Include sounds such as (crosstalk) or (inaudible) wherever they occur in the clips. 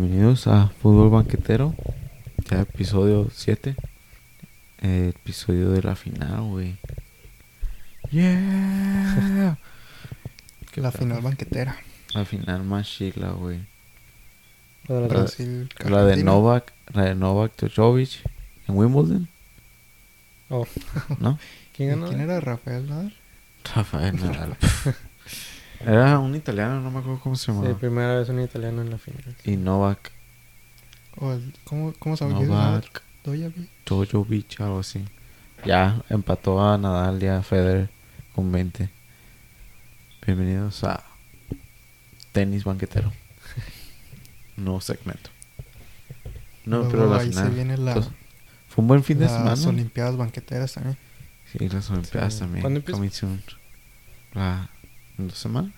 Bienvenidos a Fútbol Banquetero, ya episodio 7. Eh, episodio de la final, güey. Yeah. (laughs) La final banquetera. La final más chila, güey. La de Brasil, La. Novak, la de Novak Djokovic en Wimbledon, Oh, ¿no? (laughs) ¿Quién ganó? ¿Quién era Rafael Nadal? Rafael Nadal. (laughs) Era un italiano, no me acuerdo cómo se Sí, llamaba. primera vez un italiano en la final. Y Novak, O el- ¿Cómo, cómo se llama? Novak Djokovic. Algo así. Ya empató a Nadal y a Federer con 20. Bienvenidos a Tenis Banquetero. (laughs) Nuevo segmento. No, Luego pero la ahí final. se viene la, entonces, fue un buen fin de las semana. Olimpiadas banqueteras también. Sí, las Olimpiadas Sí. también. ¿Cuándo empieza? La- ¿En dos semanas?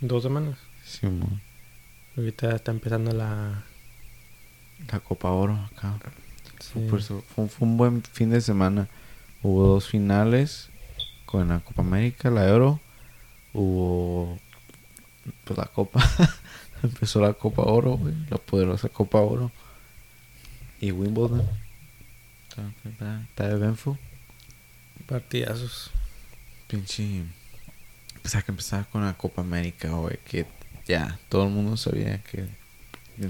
Dos semanas. Sí, mo. Ahorita está empezando la. la Copa Oro acá. Fue, sí. fue- fue un buen fin de semana. Hubo dos finales con la Copa América, la Euro. Hubo pues la Copa. (laughs) Empezó la Copa Oro, güey. La poderosa Copa Oro. Y Wimbledon. Está- está eventful. Partidazos. Pinche. Hay que empezar con la Copa América, güey. Que ya todo el mundo sabía que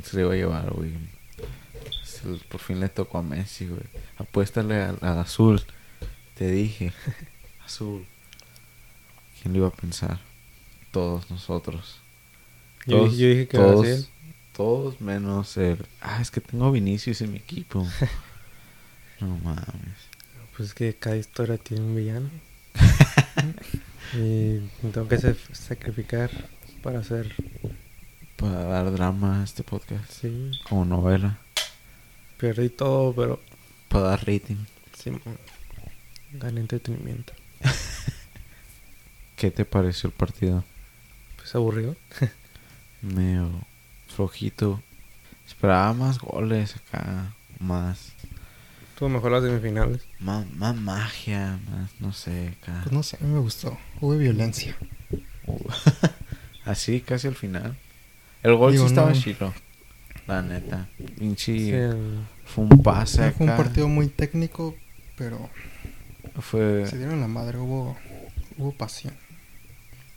se le iba a llevar, güey. Por fin le tocó a Messi, güey. Apuéstale al, al azul. Te dije. (laughs) Azul. ¿Quién lo iba a pensar? Todos nosotros. Yo, Todos- dije- yo dije que todos, Brasil. Todos menos el. Ah, es que tengo Vinicius en mi equipo. (laughs) no mames. Pues es que cada historia tiene un villano. (laughs) y tengo que sa- sacrificar para hacer. Para dar drama a este podcast. Sí. Como novela. Perdí todo, pero. Para dar rating. Sí. Gané entretenimiento. (laughs) ¿Qué te pareció el partido? Pues aburrido. (laughs) Medio flojito. Esperaba más goles acá. Más. Tuvo mejor las semifinales. Más, más magia. Más, no sé, acá. Pues no sé, a mí me gustó. Hubo violencia. (laughs) Así, casi al final. El gol Digo, sí estaba no. chilo. La neta. Pinche. Sí, el- Fue un pase acá. fue un partido muy técnico, pero Fue. se dieron la madre. Hubo, hubo pasión.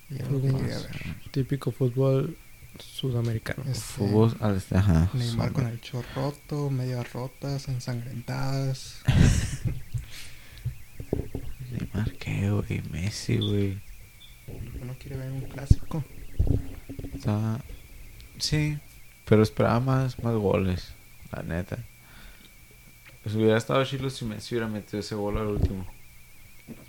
Y lo que quería ver. típico fútbol sudamericano. Este, Fútbol al. Ajá. Neymar con el chor roto, medias rotas, ensangrentadas. (laughs) Neymar, ¿qué, güey? Messi, güey. Uno quiere ver un clásico. Estaba... Sí, pero esperaba más, más goles, la neta. Pues hubiera estado chilo si Messi hubiera metido ese gol al último.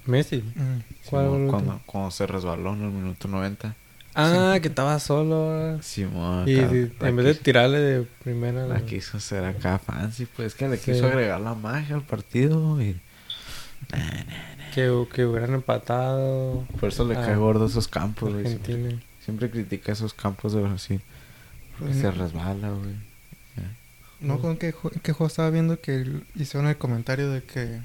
Messi. Mm. ¿Cuál Simón, gol al cuando, último? cuando se resbaló en el minuto 90. Ah, que estaba solo. Simón, Y, en vez de tirarle de primera. La la- quiso hacer acá fancy, pues que le Sí. quiso agregar la magia al partido y que, que hubieran empatado. por eso le Ah, cae gordo esos campos, güey. Siempre, critica esos campos de Brasil. Porque se resbala, güey. No, con qué, qué juego estaba viendo que hicieron el comentario de que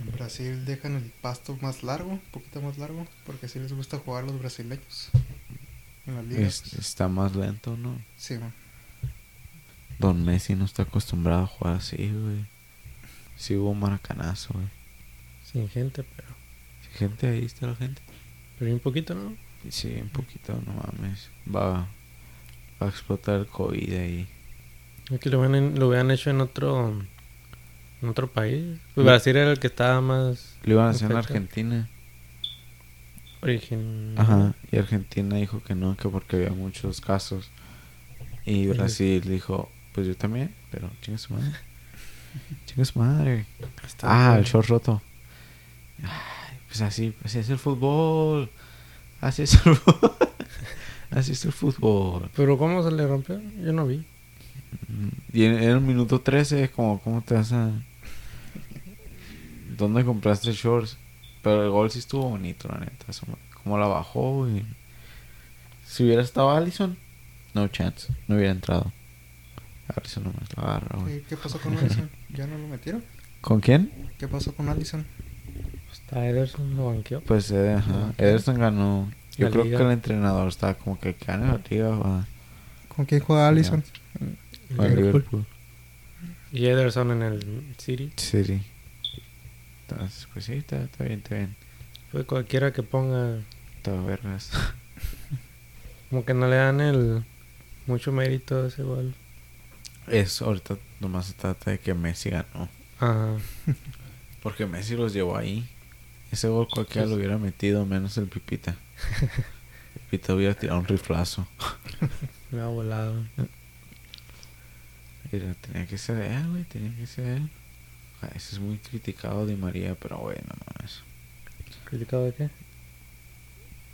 en Brasil dejan el pasto más largo, un poquito más largo, porque así les gusta jugar a los brasileños en la liga. Es- está más lento, ¿no? Sí, man. Don Messi no está acostumbrado a jugar así, güey. Sí hubo un maracanazo, güey. Sin gente, pero. Gente, ahí está la gente. Pero un poquito, ¿no? Sí, un poquito, no mames. Va, va a explotar el COVID ahí. Es que lo hubieran, lo hubieran hecho en otro. En otro país. Pues Brasil era el que estaba más. Lo iban a hacer en. Argentina. Origen. Ajá. Y Argentina dijo que no, que porque había muchos casos. Y Sí. Brasil dijo, pues yo también, pero chinga su madre. (laughs) chinga su madre. Está Ah, el short roto. Ay, pues así, así es el fútbol. Así es el (laughs) fútbol. así es el fútbol. Pero ¿cómo se le rompió? Yo no vi. Y en, en el minuto 13, como, ¿cómo te vas a...? ¿Dónde compraste shorts? Pero el gol sí estuvo bonito, la neta. Cómo la bajó y... Si hubiera estado Allison, no chance. No hubiera entrado. Allison nomás la agarra, güey. ¿Qué, qué pasó con Allison? ¿Ya no lo metieron? ¿Con quién? ¿Qué pasó con Allison? Hasta Ederson lo banqueó. Pues eh, ajá. Ederson ganó. Yo La creo liga. que el entrenador estaba como que gana la liga. va. ¿Con quién juega Allison? Liverpool. Liverpool. Y Ederson en el City. City. Entonces, pues sí, está, está bien, está bien. Pues cualquiera que ponga, Todo vergas. (laughs) como que no le dan el mucho mérito a ese gol. Es, ahorita nomás se trata de que Messi ganó. Ajá. (laughs) Porque Messi los llevó ahí. Ese gol cualquiera Pues- lo hubiera metido, menos el Pipita. (laughs) Pipita hubiera tirado un riflazo. Me ha volado. Tenía que ser él, güey, tenía que ser él. Ah, Ese es muy criticado de María, pero bueno, mames. ¿Criticado de qué?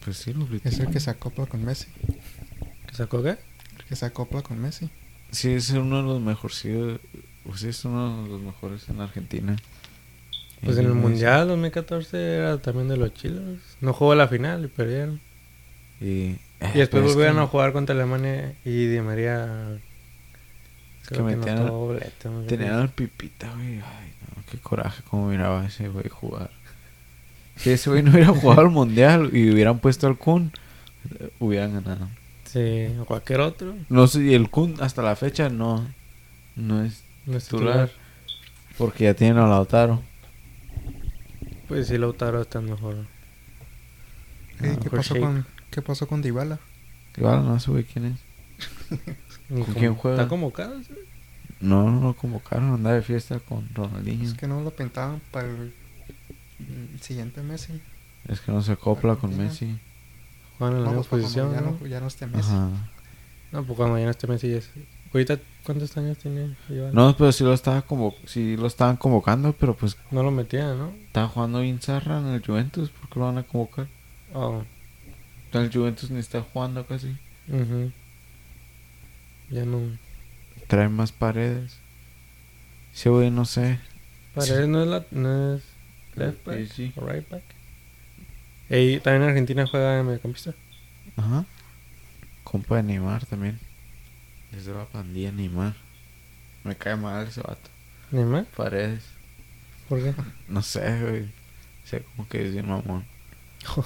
Pues sí, lo Es el que se acopla con Messi. ¿Que sacó qué? El que se acopla con Messi. Sí, es uno de los mejores. Sí, pues sí, es uno de los mejores en Argentina. Pues en el. Mundial 2014 era también de los chilos. No jugó la final y perdieron. Y, eh, Y después pero es volvieron que a jugar contra Alemania y Di María. Que metían no Tenían al Pipita, güey. Ay, no, qué coraje cómo miraba ese güey jugar. Si ese güey no hubiera (laughs) jugado al mundial y hubieran puesto al Kun, hubieran ganado. Sí, o cualquier otro. No sé, y el Kun hasta la fecha no, no es No es titular. titular. Porque ya tienen a Lautaro. Pues sí, Lautaro está mejor. Ey, Ah, ¿qué, mejor pasó con, ¿Qué pasó con Dybala? Igual no sé, güey, quién es. (laughs) ¿Con como- quién juega? ¿Está convocado? sí? No, no lo convocaron, andaba de fiesta con Ronaldinho. Es que no lo pintaban para el, el siguiente Messi. Es que no se acopla con. Messi. Juegan en la No, misma pues posición. ya, ¿no? no, ya no esté Messi. Ajá. No, pues cuando ya no esté Messi ya es... Ahorita, ¿cuántos años tiene? Iván? No, pero sí lo estaba como, sí lo estaban convocando, pero pues No lo metían, ¿no? estaba jugando bien Zarra en el Juventus, ¿por qué lo van a convocar? Oh, El Juventus ni está jugando casi. ujú. Ya no... Trae más paredes. Sí, güey, no sé. Paredes no es la... No es left back o right back. Y también en Argentina juega de mediocampista. Ajá. Compa de Neymar también. Desde la pandilla Neymar. Me cae mal ese vato. Neymar, Paredes. ¿por qué? No sé, güey. Sé como que es bien mamón. (laughs)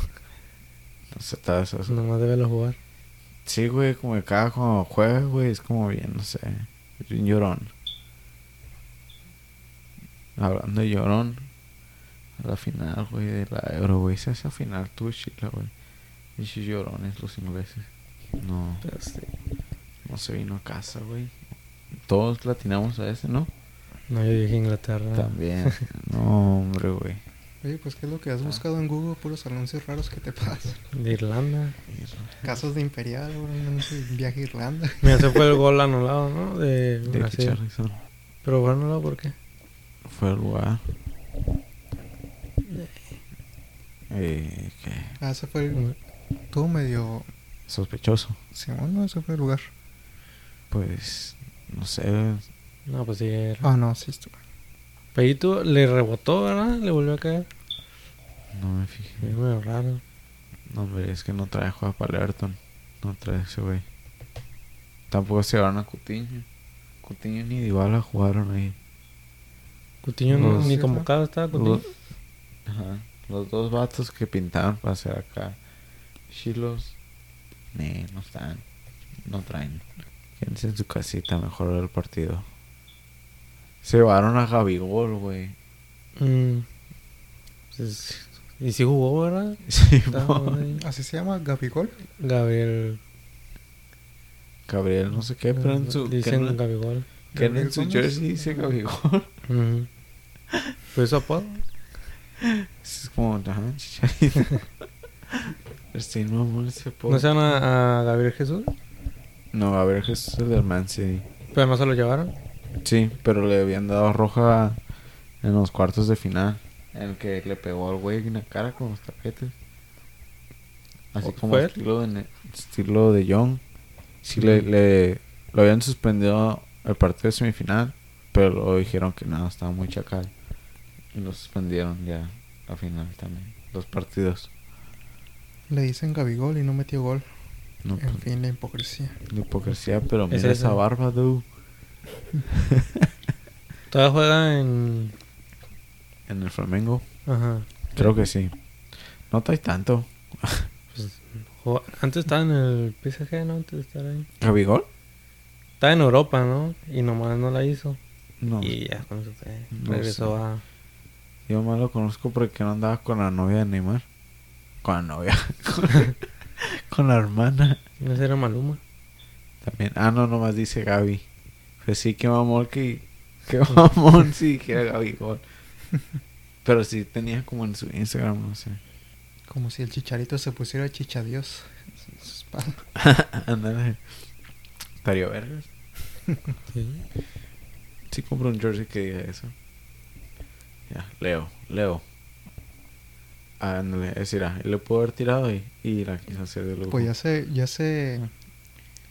No sé, vez eso. Nomás debe jugar. Sí, güey, como que cada cuando juega, güey, es como bien, no sé. Bien llorón. Hablando de llorón. A la final, güey, de la Euro, güey. Esa, esa final tuvo chila, güey. Y esos llorones los ingleses. No, sí. no se vino a casa, güey. Todos latinamos a ese, ¿no? No, yo dije Inglaterra. También. (laughs) No, hombre, güey. Oye, pues ¿qué es lo que has buscado en Google? Puros anuncios raros que te pasan. De Irlanda. Casos de Imperial, un anuncio de viaje a Irlanda. (laughs) Mira, ese fue el gol anulado, ¿no? De De Brasil. Richarlison. Pero fue anulado, ¿por qué? Fue el lugar. Eh, que Ah, ese fue el... Estuvo medio... sospechoso. Sí, no, ese fue el lugar. Pues, no sé. No, pues sí era. Ah, no, sí estuvo. Peito le rebotó, ¿verdad? Le volvió a caer. No me fijé. Medio raro. No, hombre, es que no trae juega para el Everton. No trae ese güey. Tampoco se llevaron a Cutiño. Cutiño ni Dybala jugaron ahí. Cutiño no- ni convocado estaba Cutiño. Los, ajá, los dos vatos que pintaban para hacer acá. Chilos. Nee, no están. No traen. Quédense en su casita, mejor el partido. Se llevaron a Gabigol, güey. Mm. Pues, y si jugó, ¿verdad? (laughs) Sí. Así se llama Gabigol. Gabriel. Gabriel, no sé qué, pero en su. Dicen Gabigol. que en Gabriel su Gómez. jersey dice Gabigol. ¿Fue su apodo? Es como, ajá, chicharito. (laughs) Este no, amor, ese apodo. ¿No se llama a Gabriel Jesús? No, ver, Jesús es el del Man City. Pero no se lo llevaron. Sí, pero le habían dado roja en los cuartos de final. En el que le pegó al güey en la cara con los tapetes. Así como estilo de, estilo de Young. Sí, le, le- lo habían suspendido el partido de semifinal. Pero luego dijeron que no, estaba muy chacal. Y lo suspendieron ya a final también. Dos partidos. Le dicen Gabigol y no metió gol. No, En pues, fin, la hipocresía. la hipocresía, pero Es mira esa eso. barba, dude. (laughs) Todavía juega en. En el Flamengo. Ajá. Creo que sí. No trae tanto. Pues, Antes estaba en el PSG, ¿no? Antes de estar ahí. ¿Gabigol? Estaba en Europa, ¿no? Y nomás no la hizo. No. Y ya con eso. No Regresó sé. a. Yo más lo conozco porque no andaba con la novia de Neymar. Con la novia. con, (laughs) con la hermana. No era Maluma. También. Ah, no, nomás dice Gaby. Pues sí, qué mamón que... Qué (laughs) mamón si dijera Gaby Gol. (laughs) Pero sí tenía como en su Instagram, no sé. Como si el chicharito se pusiera chichadios. Ándale. Estaría vergas. Sí. Sí compro un jersey que diga eso. Ya, Leo, Leo. Ándale, es decir, ah, él le pudo haber tirado y, y la quiso hacer de. Pues ya se, ya se,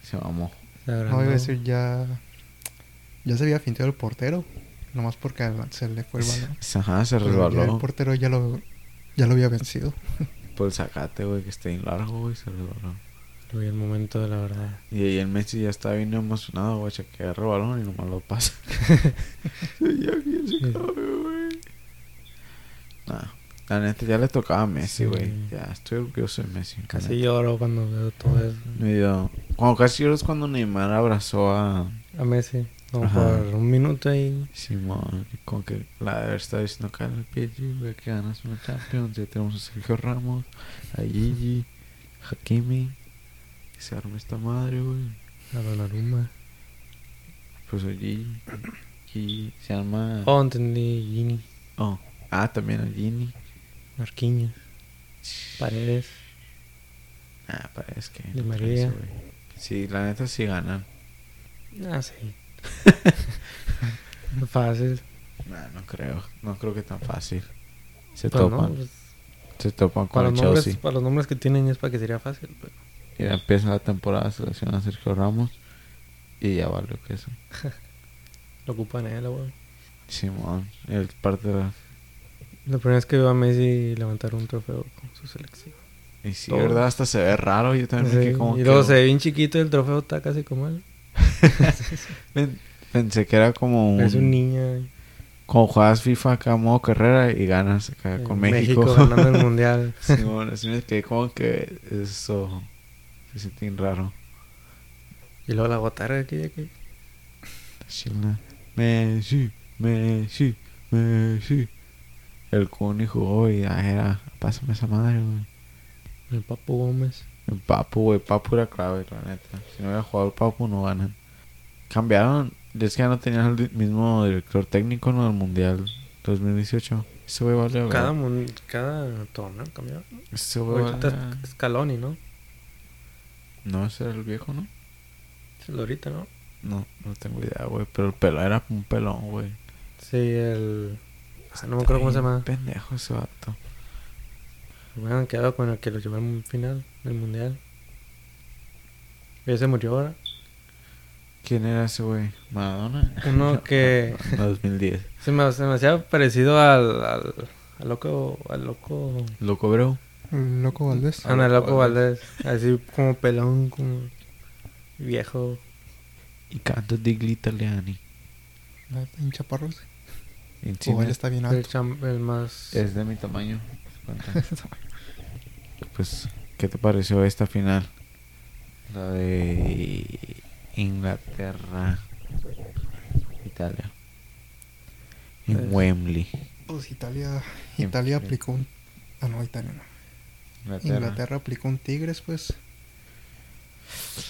Se mamó. No iba a decir ya, ya se había finteado el portero. Nomás porque se le fue el balón. Ajá, se resbaló. el portero ya lo, ya lo había vencido. (laughs) Por el zacate, güey, que está bien largo, güey, se resbaló. Lo vi el momento de la verdad. Y ahí el Messi ya está bien emocionado, güey, que agarra el balón y nomás lo pasa. (laughs) ya bien se Sí. cabe, güey. Nah, la neta ya le tocaba a Messi, Sí. güey. Ya estoy orgulloso de Messi. Casi neta. lloro cuando veo todo eso. Me dio... Cuando casi lloro es cuando Neymar abrazó a A Messi. Como Ajá. por un minuto ahí. Simón. Como que la de haber estado diciendo que el PSG, güey, que ganas una Champions. Ya tenemos a Sergio Ramos, a Gigi, Hakimi. Y se arma esta madre, güey. A Donnarumma. Pues a Gigi. Gigi se arma... Oh, entendí. Gini. Oh. Ah, también a Gini. Marquinhos. Paredes. Ah, parece que. No María. parece. Sí, la neta sí ganan. Ah, sí. (laughs) Fácil. Nah, no creo. No creo que tan fácil. Se no, topan. Se topan con para, el los nombres, Chelsea. para los nombres que tienen es para que sería fácil. Pero... Y ya empieza la temporada, selecciona a Sergio Ramos. Y ya valió que eso. (laughs) Lo ocupan él, güey. Simón, el parte de la... La primera vez que veo a Messi levantar un trofeo con su selección. Y sí, Todo. ¿verdad? Hasta se ve raro. Yo también me Sí, quedé como y que... luego se ve bien chiquito y el trofeo está casi como él. (laughs) Pen- Pensé que era como un... Es un niño. Como juegas FIFA acá modo carrera y ganas acá con en México. ganando el mundial. (laughs) Simón, así me quedé como que eso... Se siente raro. y luego la botarga aquí y aquí. Chila. Messi, Messi, Messi. El Cuni jugó y ya era. Pásame esa madre, güey. El Papu Gómez. El Papu, güey. Papu era clave, la neta. Si no hubiera jugado el Papu, no ganan. Cambiaron. Es que ya no tenían el mismo director técnico en el Mundial 2018. Ese güey vale, Cada, mun- cada torneo cambió. Ese güey vale. Scaloni, ¿no? No, ese era el viejo, ¿no? Es el ahorita, ¿no? No, no tengo idea, güey. Pero el pelo era un pelón, güey. Sí, el... Ah, no me acuerdo cómo se llama. Pendejo ese vato. Me han quedado con el que lo llevó al final del mundial. Ya se murió ahora. ¿Quién era ese güey? ¿Maradona? (laughs) Uno que- No, 2010. (laughs) Se me, se me hacía parecido al, al, al loco. Al loco. Loco, bro. El loco Valdés. Ah, Ana, el Loco Valdés. Así como pelón, como viejo. Y canto digli italiani. Ah, Un chaparro. sí. Encima O él está bien El, alto. cham- el más. es de mi tamaño. (laughs) Pues, ¿qué te pareció esta final? La de Inglaterra, Italia. En Pues- Wembley. Pues Italia, Italia aplicó un... Ah, no, Italia no. Inglaterra. Inglaterra aplicó un Tigres, pues.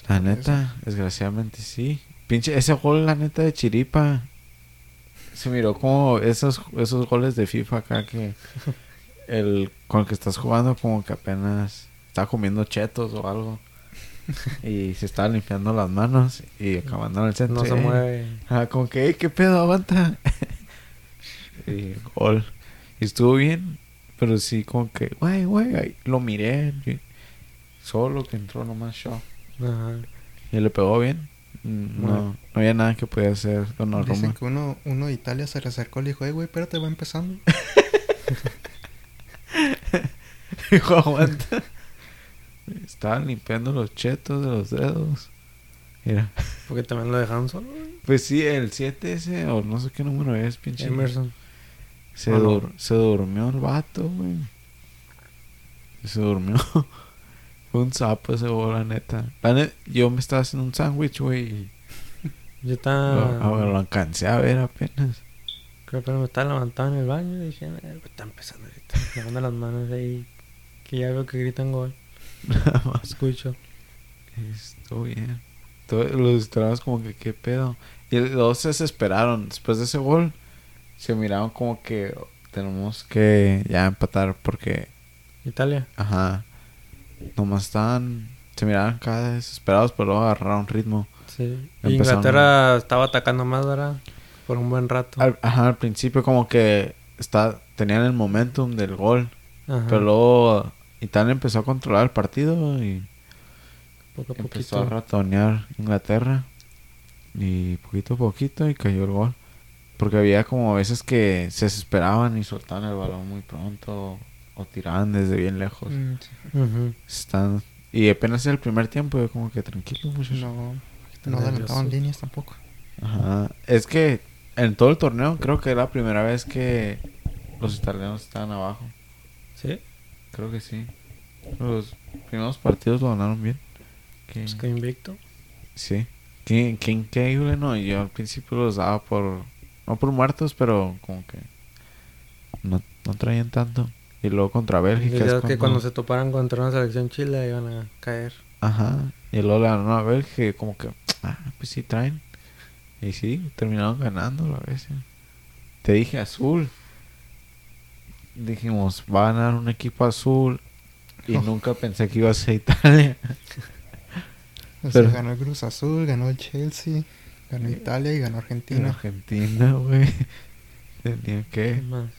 La neta, desgraciadamente sí. Pinche, ese gol, la neta, de Chiripa. Se miró como esos, esos goles de FIFA acá que (laughs) el con el que estás jugando como que apenas está comiendo chetos o algo. Y se está limpiando las manos y acabando en el centro. no se mueve. ah, como que, "Ey, ¿qué pedo? Aguanta. (laughs) y gol. Y estuvo bien, pero sí como que, güey, güey, lo miré. Solo que entró nomás show. Ajá. Y le pegó bien. Mm, No, no había nada que pudiera hacer Dicen Donnarumma. que uno, uno de Italia se le acercó y le dijo, eh, güey, espérate, va empezando. (laughs) Dijo, aguanta. (laughs) Estaban limpiando los chetos de los dedos. Mira. Porque también lo dejaron solo. güey. Pues sí, el 7 ese, o no sé qué número es, pinche. Emerson. Se, ¿O no? dur- se durmió el vato, güey. Se durmió. (laughs) Fue un sapo ese gol, la neta. La yo me estaba haciendo un sándwich, güey. Yo estaba. Lo, lo alcancé a ver apenas. Creo que me estaba levantando en el baño y dije, "Eh, está empezando ahorita. Levando las manos ahí. Que ya veo que gritan gol. Nada más. Escucho. Estuvo bien. Todo- los esperabas como que qué pedo. Y los se desesperaron. Después de ese gol, se miraron como que tenemos que ya empatar porque, Italia. ajá, nomás estaban, se miraban cada vez desesperados, pero luego agarraron ritmo. Sí. Inglaterra estaba atacando más, ¿verdad? Por un buen rato. Al, ajá, al principio como que está, tenían el momentum del gol, Ajá. pero luego Italia empezó a controlar el partido y poco a empezó a ratonear Inglaterra y poquito a poquito y cayó el gol. Porque había como veces que se desesperaban y soltaban el balón muy pronto o tiraban desde bien lejos. Mm, sí. Están y apenas el primer tiempo yo como que tranquilo muchachos. No, Están no adelantaban líneas tampoco. Ajá. Es que en todo el torneo creo que era la primera vez que los italianos estaban abajo. Sí. Creo que sí. Los primeros partidos lo ganaron bien. Que- Pues que invicto. Sí. Qué, qué increíble, ¿no? Yo al principio los daba por... No por muertos, pero como que... No, no traían tanto. Y luego contra Bélgica es que cuando se toparan contra una selección chile iban a caer. Ajá. Y luego le ganaron a Bélgica y como que... Ah, pues sí traen. Y sí, terminaron ganando a veces. Te dije azul. Dijimos, va a ganar un equipo azul. Y Oh. nunca pensé que iba a ser Italia. (laughs) O sea, Pero- ganó el Cruz Azul, ganó el Chelsea, ganó Italia y ganó En Argentina. Argentina, güey. (laughs) Tenía que... ¿Quién más?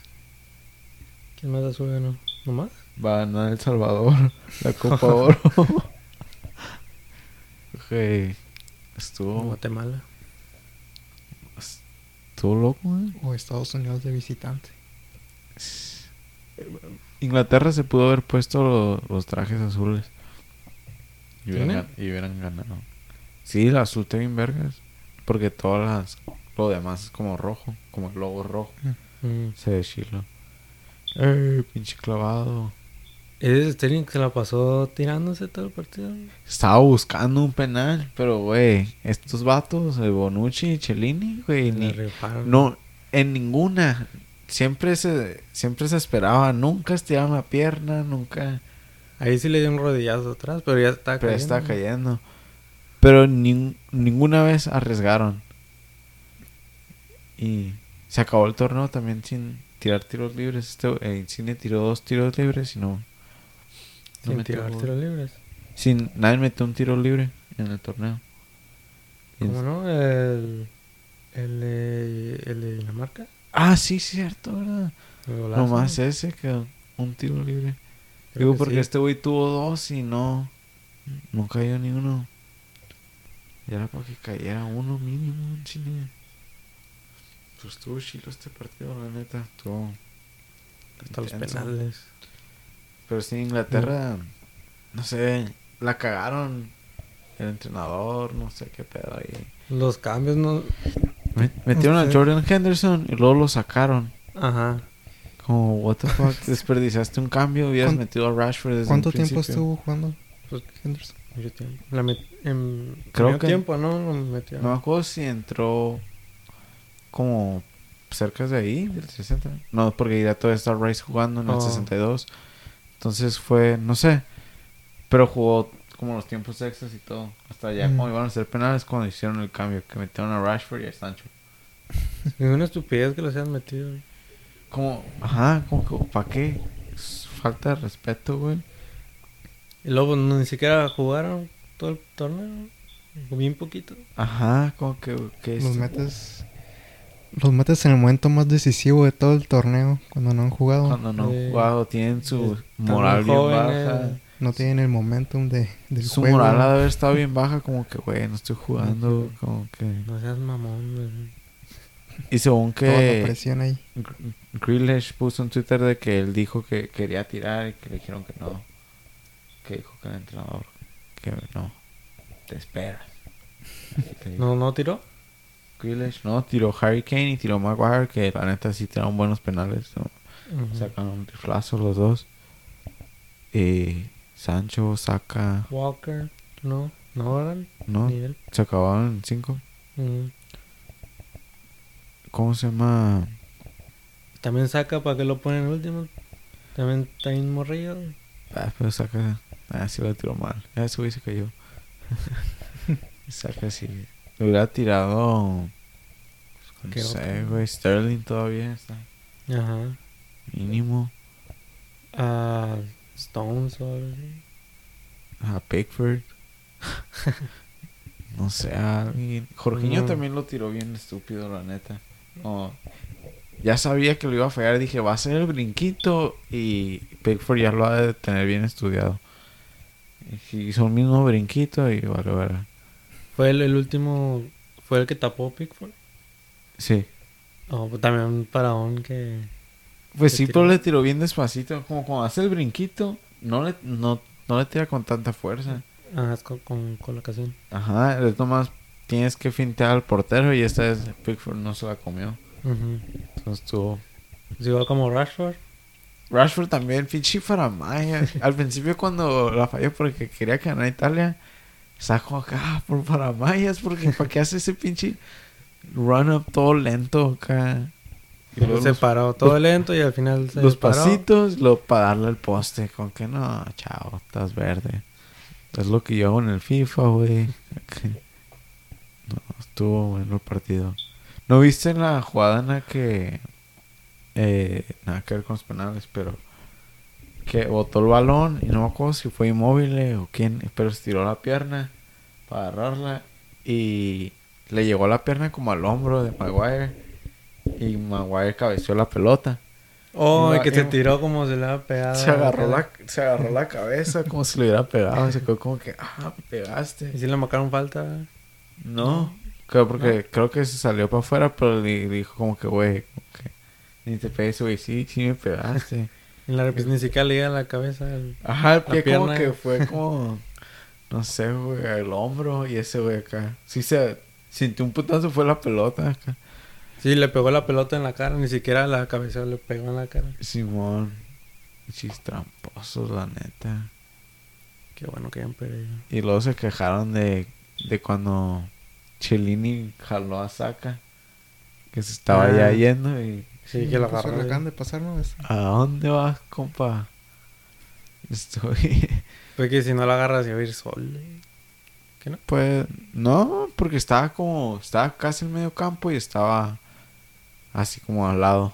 ¿Quién más azul ganó? ¿No más? Va a ganar El Salvador (laughs) la Copa Oro. Ok. Estuvo, Guatemala. estuvo loco, ¿eh? O Estados Unidos de visitante. Inglaterra se pudo haber puesto lo- los trajes azules. Y hubieran, y hubieran ganado. Sí, el azul bien vergas. Porque todas las... Lo demás es como rojo. Como el logo rojo. Mm. Se ve chilo. Eh, pinche clavado. Ese Sterling que se la pasó tirándose todo el partido. Estaba buscando un penal. Pero, güey, estos vatos, el Bonucci y Cellini, güey, ni... No, en ninguna. Siempre se, siempre se esperaba. Nunca estiraban la pierna, nunca. Ahí sí le dio un rodillazo atrás, pero ya está Pero cayendo. está cayendo. Pero nin- ninguna vez arriesgaron. Y se acabó el torneo también sin tirar tiros libres. Este, el cine tiró dos tiros libres y no. no Sin tirar tiros libres. Sin, nadie metió un tiro libre en el torneo. ¿Cómo no? El, el, de- el de Dinamarca. Ah, sí, cierto, ¿verdad? Nomás ese que un tiro libre. Creo Digo, que porque sí. este güey tuvo dos y no. No cayó ni uno. Y era para que cayera uno mínimo en cine. Pues estuvo chilo este partido, la neta. Estuvo. Hasta los penales. Pero sí, Inglaterra. No sé. La cagaron. El entrenador, no sé qué pedo ahí. Los cambios no. Me- Metieron a sé. Jordan Henderson y luego lo sacaron. Ajá. Como, what the fuck, (laughs) desperdiciaste un cambio, hubieras ¿Cuán- metido a Rashford desde ¿Cuánto tiempo principio. estuvo jugando Pues Henderson? mucho tiempo. La met- en Creo que- tiempo, ¿no? Lo metió. No me acuerdo si entró como cerca de ahí, del 60. No, porque ya todavía está Rice jugando en el Oh. 62. Entonces fue, no sé. Pero jugó como los tiempos extras y todo. Hasta ya Mm. como iban a ser penales cuando hicieron el cambio. Que metieron a Rashford y a Sancho. (laughs) Es una estupidez que los hayan metido. Como, ajá, como que, ¿para qué? Es falta de respeto, güey. Y luego pues, no, ni siquiera jugaron todo el torneo. Bien poquito. Ajá, como que, que Los metes... Los metes en el momento más decisivo de todo el torneo, cuando no han jugado. cuando no han Eh, jugado tienen su moral muy bien jóvenes. baja. No tienen el momentum de, del Su juego. moral ha de haber estado bien baja, como que, güey, no estoy jugando, como que... No seas mamón, güey. Y según Toda la que presión ahí. Gr- Grealish puso en Twitter de que él dijo que quería tirar y que le dijeron que no. Que dijo que el entrenador que no. Te que (laughs) dijo. ¿No, no tiró? Grealish no, tiró Harry Kane y tiró Maguire, que la neta sí tiraron buenos penales. ¿no? Sacaron un riflazo los dos. Y Sancho saca... Walker, no. No, ¿verdad? No, se acabaron en cinco. Ujú. ¿Cómo se llama? También saca para que lo ponen último. También está morrillo. Ah, pero saca. Ah, sí lo tiró mal. Ah, ese güey se cayó. (laughs) saca así. Lo hubiera tirado. No ¿Qué sé, güey. Sterling todavía está. Ajá. Mínimo. A Stones o algo así. A Pickford. (laughs) no sé, alguien. Jorginho No. también lo tiró bien estúpido, la neta. No. Ya sabía que lo iba a fallar. Dije, va a ser el brinquito. Y Pickford ya lo ha de tener bien estudiado. Y hizo el mismo brinquito y vale, vale. Fue el, el último. Fue el que tapó Pickford. Sí. Oh, pues también un paraón que. Pues Le sí, tiró. pero le tiró bien despacito. Como cuando hace el brinquito, no le, no, no le tira con tanta fuerza. Ajá, es con, con colocación. Ajá, es nomás tienes que fintear al portero y esta vez Pickford no se la comió. Ujú. Entonces estuvo... Es igual como Rashford. Rashford también, pinche Faramaya. (laughs) Al principio cuando la falló porque quería que ganara Italia, sacó acá "Ah, por Faramayas porque ¿para qué hace ese pinche run up todo lento acá? Y luego se los, paró todo lento y al final se los paró. pasitos, lo para darle el poste. Con que no, chao, estás verde. Es lo que yo hago en el FIFA, güey. (laughs) No, estuvo bueno el partido. ¿No viste la jugada en la que... Eh, nada que ver con los penales, pero... Que botó el balón y no me acuerdo si fue inmóvil o quién, pero estiró la pierna para agarrarla y le llegó la pierna como al hombro de Maguire y Maguire cabeció la pelota. Oh, y que se tiró como se le había pegado. Se agarró la, se agarró la cabeza como si le hubiera pegado. Se quedó como que, ah, me Y pegaste. si le marcaron falta. No, creo porque creo que se salió para afuera, pero le dijo como que, güey, ni te pegues, güey. Sí, sí me pegaste. (laughs) En la pues, ni siquiera le a la cabeza. al- Ajá, el pie como que fue (laughs) como, no sé, güey, el hombro y ese güey acá. Sí se sintió un putazo, fue la pelota acá. Sí, le pegó la pelota en la cara. Ni siquiera la cabeza le pegó en la cara. Simón, chis tramposos, la neta. Qué bueno que hayan perdido. Y luego se quejaron de, de cuando Cellini jaló a Saka. Que se estaba Ah. ya yendo y... Sí, que lo pues, agarró. acaban de pasar, ¿no? Es- ¿A dónde vas, compa? Estoy... Fue (laughs) que si no la agarras iba a ir sol. ¿Qué no? Pues no, porque estaba como... Estaba casi en medio campo y estaba así como al lado.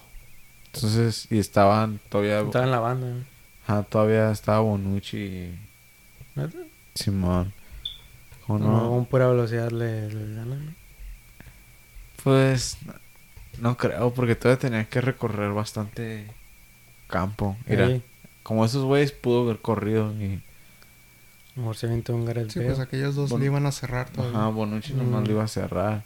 Entonces, y estaban todavía... Estaba en la banda. ¿no? ajá, todavía estaba Bonucci y ¿Neta? Simón. ¿Cómo No, no? con pura velocidad le, le ganan. ¿no? Pues no creo, porque todavía tenía que recorrer bastante campo. Mira, Ahí, como esos güeyes pudo haber corrido y... a lo mejor se aventó un Gareth Sí, pues aquellos dos Bon- le iban a cerrar Ajá, todavía. Bonucci nomás Mm. lo iba a cerrar.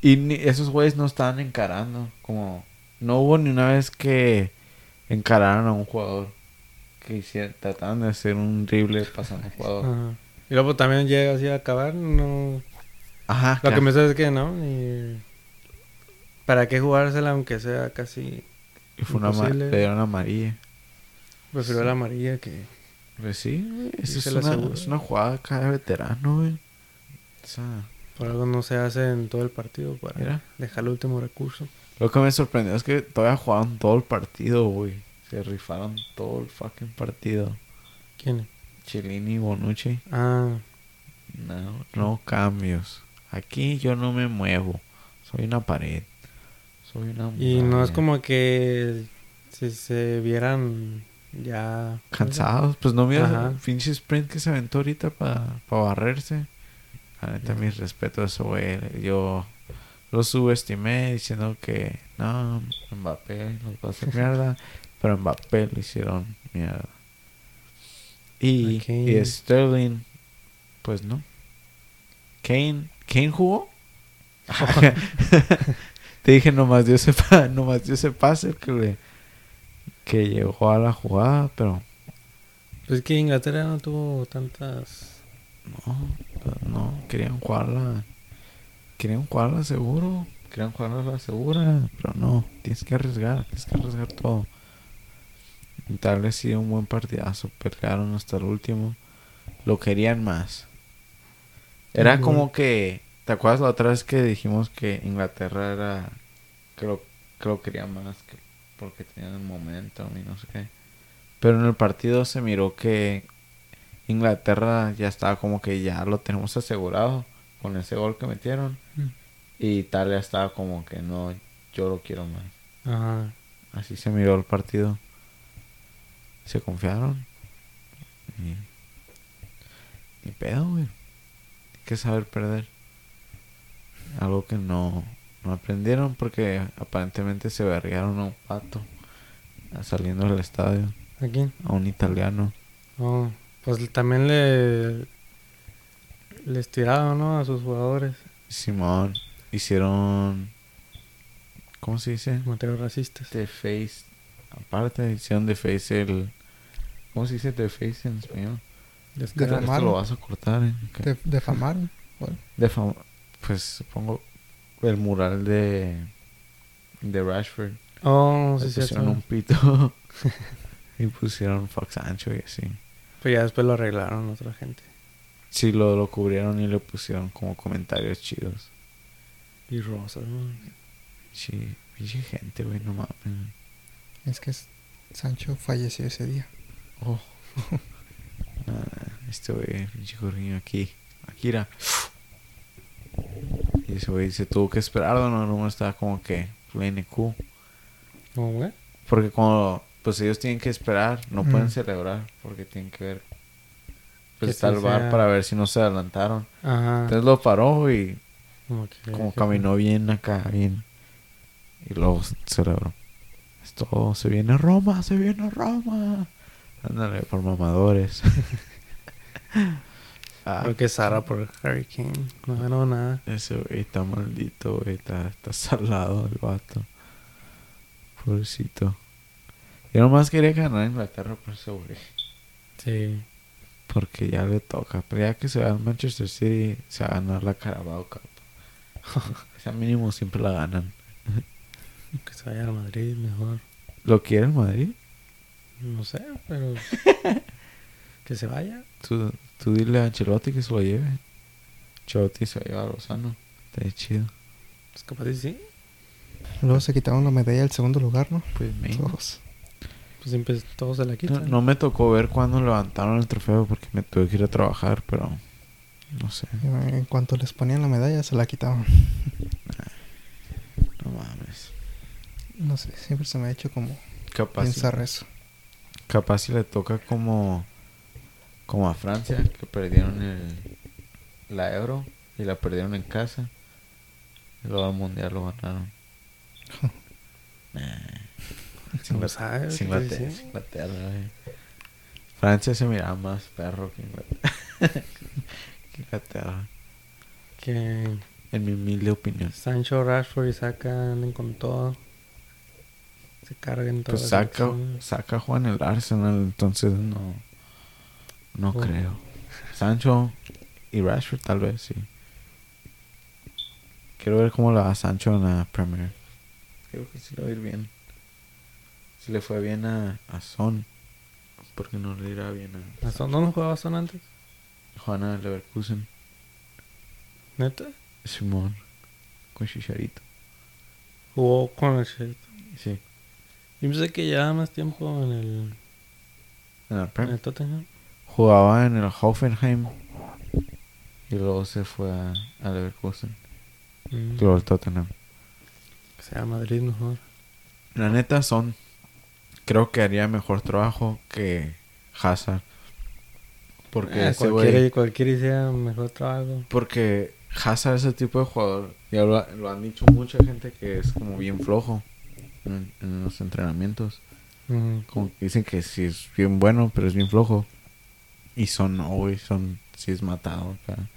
Y ni- esos güeyes no estaban encarando, como... No hubo ni una vez que encararan a un jugador. Que hicieran, trataban de hacer un drible pasando a un jugador. Ajá. Y luego también llega así a acabar. No... Ajá, Lo que que- me suena es que no. Y... ¿Para qué jugársela aunque sea casi... y fue una imposible. le dieron amarilla. Prefiero la amarilla que... Pues sí, güey, es una, es una jugada de veterano, güey. O sea, Por algo no se hace en todo el partido para Mira. dejar el último recurso. Lo que me sorprendió es que todavía jugaron todo el partido, güey. Se rifaron todo el fucking partido. ¿Quién? Chelini y Bonucci. Ah, No, no cambios. Aquí yo no me muevo. Soy una pared. Soy una y no es como que si se vieran ya Cansados. Pues no Ajá. el pinche sprint que se aventó ahorita para barrerse. Neta, mis respetos a eso, güey. Yo lo subestimé diciendo que no, Mbappé nos va a hacer mierda. (laughs) pero Mbappé lo hicieron mierda. Y, y Sterling, pues no. Kane, ¿Kane jugó? (laughs) (laughs) Te dije nomás dio ese, pa- nomás dio ese pase que, le- que llegó a la jugada, pero Pues que Inglaterra no tuvo tantas no, no, querían jugarla, querían jugarla seguro, querían jugarla la segura, pero no, tienes que arriesgar, tienes que arriesgar todo. Y Tal vez sí un buen partidazo, pelearon hasta el último, lo querían más. Era como que ¿Te acuerdas la otra vez que dijimos que Inglaterra era... Que lo, que lo quería más que porque tenían el momento y no sé qué. Pero en el partido se miró que Inglaterra ya estaba como que ya lo tenemos asegurado con ese gol que metieron. Mm. Y Italia estaba como que no, yo lo quiero más. Ajá. Así se miró el partido. Se confiaron. Y... Ni pedo, güey. Hay que saber perder. Algo que no, no aprendieron porque aparentemente se berrearon a un pato saliendo del estadio. ¿A quién? A un italiano. Oh, pues también le... Les tiraron, ¿no? A sus jugadores. Simón. Hicieron... ¿Cómo se dice? Comentarios racistas. The face. Aparte, hicieron The face el... ¿Cómo se dice The face en español? Descarado. Defamar. Esto lo vas a cortar, ¿eh? De, defamaron. Bueno, Defam- Pues supongo el mural de... De Rashford. Oh, sí, sí. pusieron un pito. (laughs) y pusieron Fox Ancho y así. Pero ya después lo arreglaron otra gente. Sí, lo, lo cubrieron y le pusieron como comentarios chidos. Y Rosa, ¿no? Sí, pinche gente, güey, no mames. es que es- Sancho falleció ese día. Oh. (laughs) Ah, este güey, pinche corriño aquí. Akira. Y ese güey se tuvo que esperar, ¿no? No estaba como que cool. ¿Cómo, güey? Porque cuando pues ellos tienen que esperar, no pueden celebrar porque tienen que ver. Pues está el bar sea- para ver si no se adelantaron. Ajá. Entonces lo paró y Como, caminó bien acá, bien. Y luego celebró. Esto se viene Roma, se viene Roma. Ándale, por mamadores. (laughs) ah, Creo que Sara por Hurricane. No ganó nada. ese güey está maldito, güey. Está, está salado el vato. Pobrecito. Yo nomás quería ganar Inglaterra por ese güey. Sí. Porque ya le toca. Pero ya que se va al Manchester City, se va a ganar la Carabao Cup. (laughs) Esa mínimo siempre la ganan. Que se vaya a Madrid mejor. ¿Lo quiere el Madrid? No sé, pero... (laughs) que se vaya. Tú, tú dile a Ancelotti que se lo lleve. Ancelotti se va a llevar a Lozano. Está chido. Pues capaz y sí. Luego se quitaron la medalla del segundo lugar, ¿no? Pues me... Pues siempre todos se la No, quitan. no me tocó ver cuando levantaron el trofeo porque me tuve que ir a trabajar, pero no sé. En cuanto les ponían la medalla, se la quitaban. No mames. No sé, siempre se me ha hecho como Capaz, si- pensar eso. capaz si le toca como como a Francia que perdieron el la Euro y la perdieron en casa. Y luego al mundial lo ganaron. (laughs) Nah. Inglaterra, Inglaterra, Inglaterra, güey. Francia se miraba más perro que Inglaterra. (laughs) que Inglaterra. Que En mi humilde opinión. Sancho, Rashford y Saka anden con todo. Se carguen todo. Pues saca, saca Juan el Arsenal, entonces no. No Bueno. creo. Sancho y Rashford tal vez sí. Quiero ver cómo le va Sancho en la Premier. Creo que sí le va a ir bien. Si le fue bien a, a Son, ¿por qué no le irá bien a ¿Dónde jugaba Son antes? Juana Leverkusen? ¿Neta? Simón, con Chicharito. Jugó con el Sheffield. Sí, Yo pensé que llevaba más tiempo en el, en la en el Tottenham. Jugaba en el Hoffenheim y luego se fue a, a Leverkusen. Mm. Luego al Tottenham. Que sea Madrid mejor. La neta son. Creo que haría mejor trabajo que Hazard. Porque Eh, ese cualquiera, hiciera mejor trabajo. Porque Hazard es el tipo de jugador. Ya lo, lo han dicho mucha gente que es como bien flojo en, en los entrenamientos. Como que dicen que sí es bien bueno, pero es bien flojo. Y son güey. Son. Sí es matado acá.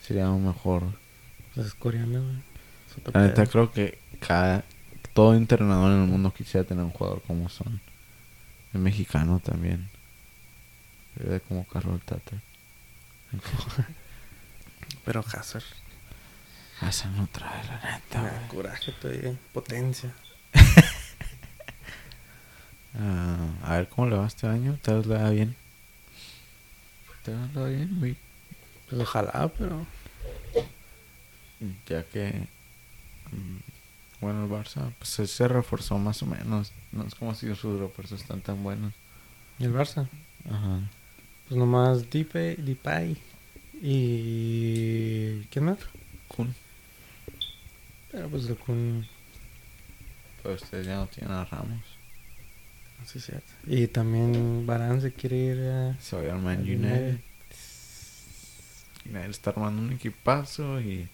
Sería un mejor. Pues es coreano, güey. La neta creo que cada todo entrenador en el mundo quisiera tener un jugador como son. El mexicano también. Como Carlos Tata. (laughs) Pero Hazard. Hazard no trae la neta. da coraje todavía. Potencia. (laughs) Ah, a ver cómo le va este año. Tal vez le va bien. Tal vez le va bien, güey. Pues ojalá, pero. Ya que. mm, Bueno, el Barça pues se- se reforzó más o menos. No es como si sus refuerzos están tan buenos. ¿Y el Barça? Ajá. Pues nomás Dipe, Depay y... ¿Quién más? Kun. Pero pues el Kun... Pero ustedes ya no tienen a Ramos. Si es cierto. Y también Barán se quiere ir a... Se va a Man al United. United está armando un equipazo y.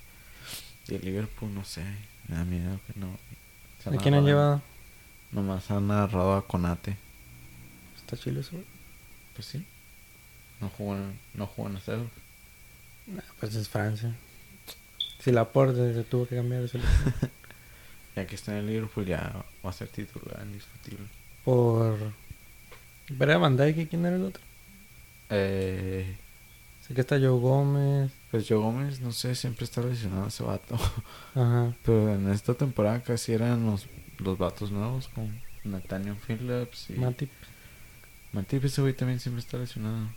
Y el Liverpool, no sé. Me da miedo que no. ¿A quién han llevado? Nomás han agarrado a Conate. Está chile eso. güey. Pues sí. No jugó en, no jugó en el Celtic. Nah, pues es Francia. Si la Porte se tuvo que cambiar de selección. (laughs) Ya que está en el Liverpool ya va a ser titular indiscutible. Por... ¿Pero era Van Dijk quién era el otro? Eh, Sé que está Joe Gómez. Pues Joe Gómez, no sé, siempre está lesionado ese vato. (laughs) Ajá. Pero en esta temporada casi eran los, los vatos nuevos con Nathaniel Phillips y Matip. Matip. Ese güey también siempre está lesionado.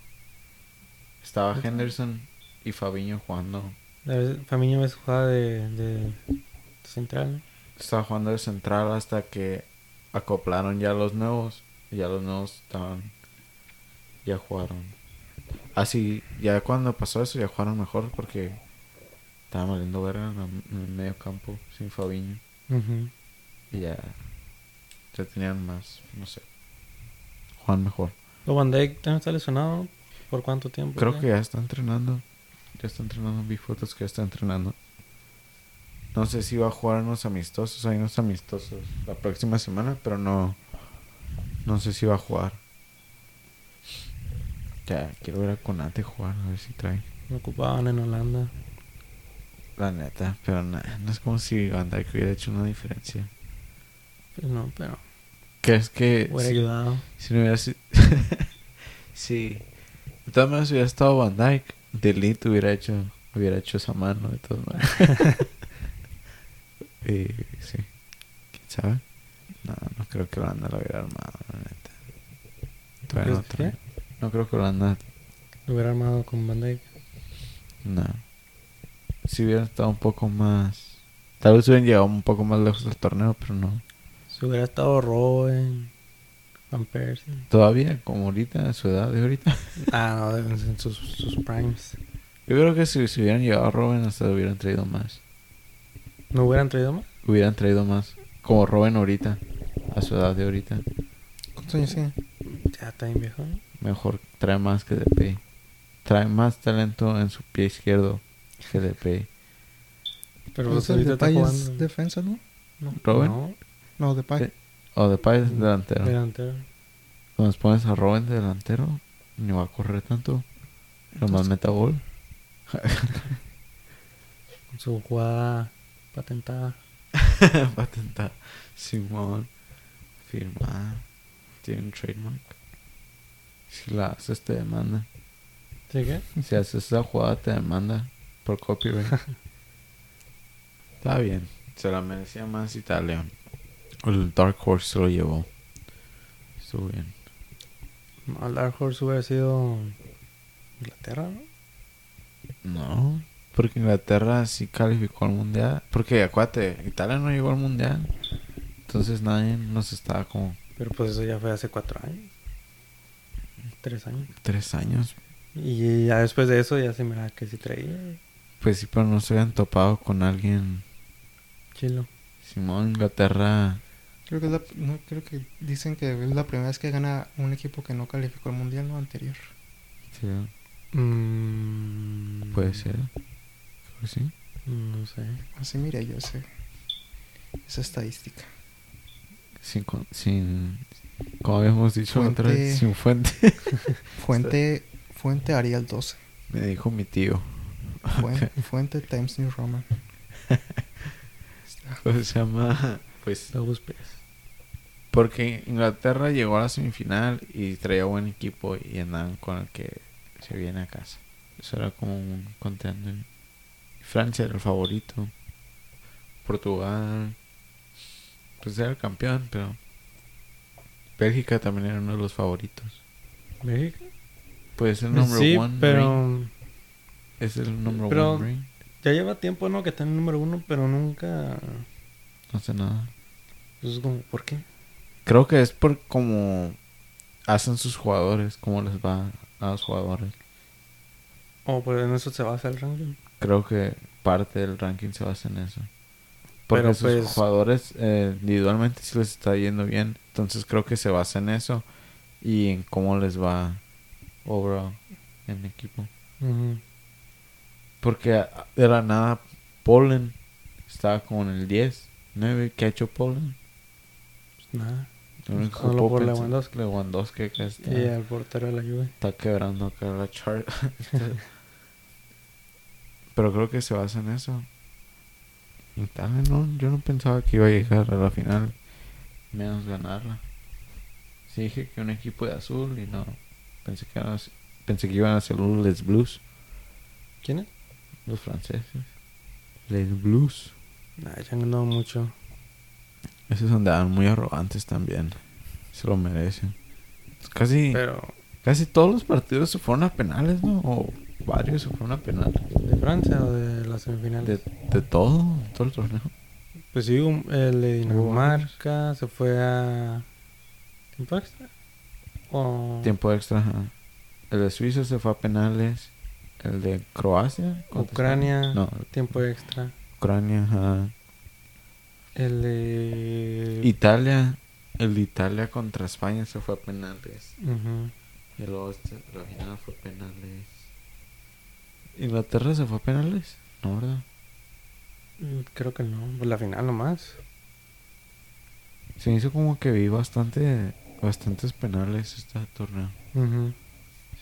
Estaba. Henderson y Fabiño jugando. A veces- Fabinho a veces jugaba de, de central. ¿no? Estaba jugando de central hasta que acoplaron ya los nuevos. Y ya los nuevos estaban. Ya jugaron. Así, ya cuando pasó eso, ya jugaron mejor porque estaban valiendo verga en, el medio campo sin Fabiño. Y ya. Ya tenían más, no sé. Juan mejor. O Van Dijk también está lesionado. ¿Por cuánto tiempo? Creo ya? que ya está entrenando. Ya está entrenando. Vi fotos que ya está entrenando. No sé si va a jugar unos amistosos. Hay unos amistosos la próxima semana, pero no. No sé si va a jugar. Ya, quiero ver a Conate jugar, a ver si trae. Lo ocupaban en Holanda. La neta, pero nada, no es como si Van Dijk hubiera hecho una diferencia. Pues no, pero Que es que hubiera si, ayudado. si no hubiera sido... (laughs) sí. De todas maneras hubiera estado Van Dijk, Delete hubiera hecho, hubiera hecho esa mano de todas maneras. (laughs) y sí. ¿Quién sabe? No, no creo que Holanda lo hubiera armado, la neta. Todavía no, ¿Crees trae. No creo que Holanda... Lo hubiera armado con Van Dijk. No. Si hubiera estado un poco más... Tal vez hubieran llegado un poco más lejos del torneo, pero no. Si hubiera estado Robben, Van Persie. Todavía, como ahorita, a su edad de ahorita. (laughs) Ah, no, en sus, sus primes. Yo creo que si se hubieran llevado a Robin hasta hubieran traído más. ¿No hubieran traído más? Hubieran traído más. Como Robin ahorita. A su edad de ahorita. ¿Cuántos años tiene? Ya está bien viejo. ¿no? Mejor trae más que DP. Trae más talento en su pie izquierdo que DP. Pero Pues pues el ahorita está Depay es jugando. defensa, ¿no? No, ¿Robben? No, No, Depay. O DP es delantero. delantero. Cuando pones a Robin de delantero, ni va a correr tanto. Nomás meta gol. Con (laughs) su jugada patentada. (laughs) Patentar. Simón. Firmar. Tiene un trademark. Si la haces te demanda. ¿Sí qué? Si haces esa jugada te demanda por copyright. (laughs) Está bien. Se la merecía más Italia. El Dark Horse se lo llevó. Estuvo bien. El Dark Horse hubiera sido Inglaterra, ¿no? No. Porque Inglaterra sí calificó al mundial. Porque acuérdate, Italia no llegó al mundial. Entonces nadie nos estaba como Pero pues eso ya fue hace cuatro años. Tres años. tres años. Y ya después de eso ya se miraba que sí traía. Pues sí, pero no se habían topado con alguien. Chilo. Simón, Inglaterra. Creo que, es la, no, creo que dicen que es la primera vez que gana un equipo que no calificó al mundial no anterior. Sí, Mm, puede ser. Creo que sí. No sé. Así mire yo ese, esa estadística. Sin, con- sin como habíamos dicho otra Fuente. vez, sin fuente. (laughs) Fuente, fuente Arial 12. Me dijo mi tío. (laughs) Fuente, fuente Times New Roman. ¿Cómo (laughs) se llama? Pues porque Inglaterra llegó a la semifinal y traía buen equipo y andaban con el que se viene a casa. Eso era como un contender. Francia era el favorito. Portugal. Pues era el campeón, pero. Bélgica también era uno de los favoritos. ¿México? Pues el number sí, one. ring. pero... Es el number pero- one ring. Ya lleva tiempo, ¿no? Que está en el número uno, pero nunca... No sé nada. Pues es como, ¿por qué? Creo que es por cómo hacen sus jugadores, cómo les va a los jugadores. O pues en eso se basa el ranking. Creo que parte del ranking se basa en eso. Porque Pero, sus pues- jugadores eh, individualmente sí les está yendo bien. Entonces creo que se basa en eso y en cómo les va overall en equipo. Ujú. Porque a- de la nada Polen estaba como en el 10, 9. ¿Qué ha hecho Polen? Pues nada. Único que Solo por Lewandowski. Lewandowski que está, Y el portero de la Juve. está quebrando acá la chart. (laughs) (laughs) Pero creo que se basa en eso. Italia no, yo no pensaba que iba a llegar a la final. Menos ganarla. Sí dije que un equipo de azul y no. Pensé que, iban a ser- pensé que iban a ser los Les Blues. ¿Quién es? Los franceses. Les Blues. Nah, ya han ganado mucho. Esos andaban muy arrogantes también. Se lo merecen. Casi, Pero casi todos los partidos se fueron a penales, ¿no? O varios se fueron a penales. ¿de Francia o de las semifinales? De, de todo, todo el torneo. Pues sí, un- el de Dinamarca se fue a... ¿Tiempo extra? O... Tiempo extra. ajá. El de Suiza se fue a penales. El de Croacia. ¿cuántos Ucrania. No, Tiempo extra. Ucrania, ajá. El de... Italia. El de Italia contra España se fue a penales. Ujú. Y luego este- la final fue penales. ¿Inglaterra se fue a penales? No, ¿verdad? Mm, Creo que no. Pues la final nomás. Se me hizo como que vi bastante, bastantes penales este torneo. Ujú.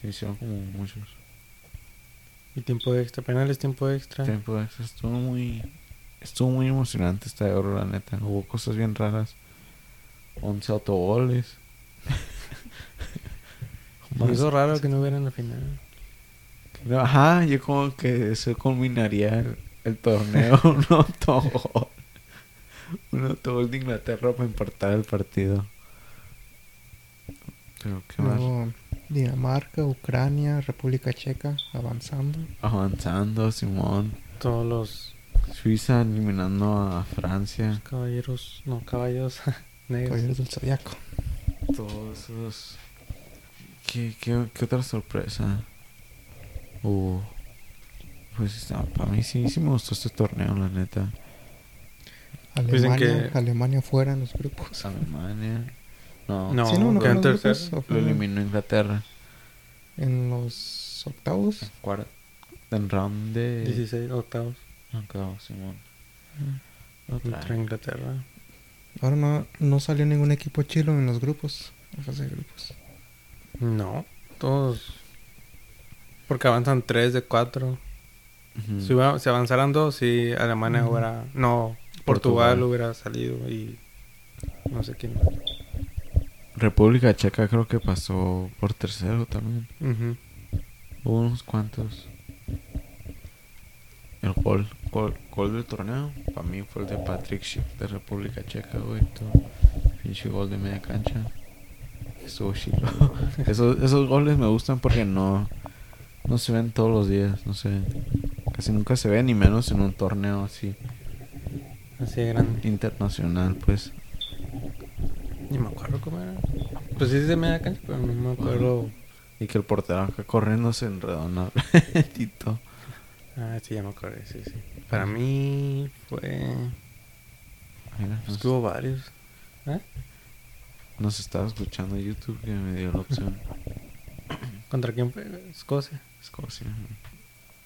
Se hicieron como muchos. Y tiempo extra. Penales, tiempo extra. Tiempo extra. Estuvo muy, estuvo muy emocionante esta Euro, la neta. Hubo cosas bien raras. 11 autogoles. (laughs) Me hizo raro que no hubiera en la final. Ajá, yo como que eso culminaría el, el torneo. (laughs) un autogol. Un autogol de Inglaterra para empatar el partido. Pero qué más. Dinamarca, Ucrania, República Checa avanzando. Avanzando, Simón. Todos los Suiza eliminando a Francia. caballeros... No, caballos (laughs) negros. Caballeros del Zodiaco. Todos esos. ¿Qué, qué, qué otra sorpresa? Uh, pues no, para mí sí, sí me gustó este torneo, la neta. Alemania, que- Alemania fuera en los grupos. Alemania. No, No, Sí, no, en tercer. grupos, o lo eliminó Inglaterra. En los octavos. En round de. 16 octavos. No, quedó Simón. Otra. Contra Inglaterra. Ahora no, no salió ningún equipo chilo en los grupos. En fase de grupos. No, todos. Porque avanzan 3 de 4. Ujú. Si, avanzaran 2, si Alemania hubiera. No, Portugal, Portugal. hubiera salido y. No sé quién. República Checa creo que pasó por tercero también. Hubo unos cuantos. El gol, gol, gol del torneo, para mí fue el de Patrick Schick de República Checa, güey. Pinche gol de media cancha. Chido. (laughs) esos, esos goles me gustan porque no, no se ven todos los días, no sé. Casi nunca se ven, ni menos en un torneo así Así de grande. internacional, pues. Ni me acuerdo cómo era. Pues sí es de media cancha, pero no me acuerdo. Y que el portero acá corriendo se enredó en la (laughs) Tito. Ah, sí, ya me acuerdo, sí, sí. Para mí fue. Mira, Pues hubo varios. ¿Eh? nos estaba escuchando YouTube que me dio la opción. (coughs) ¿Contra quién fue? Escocia. Escocia.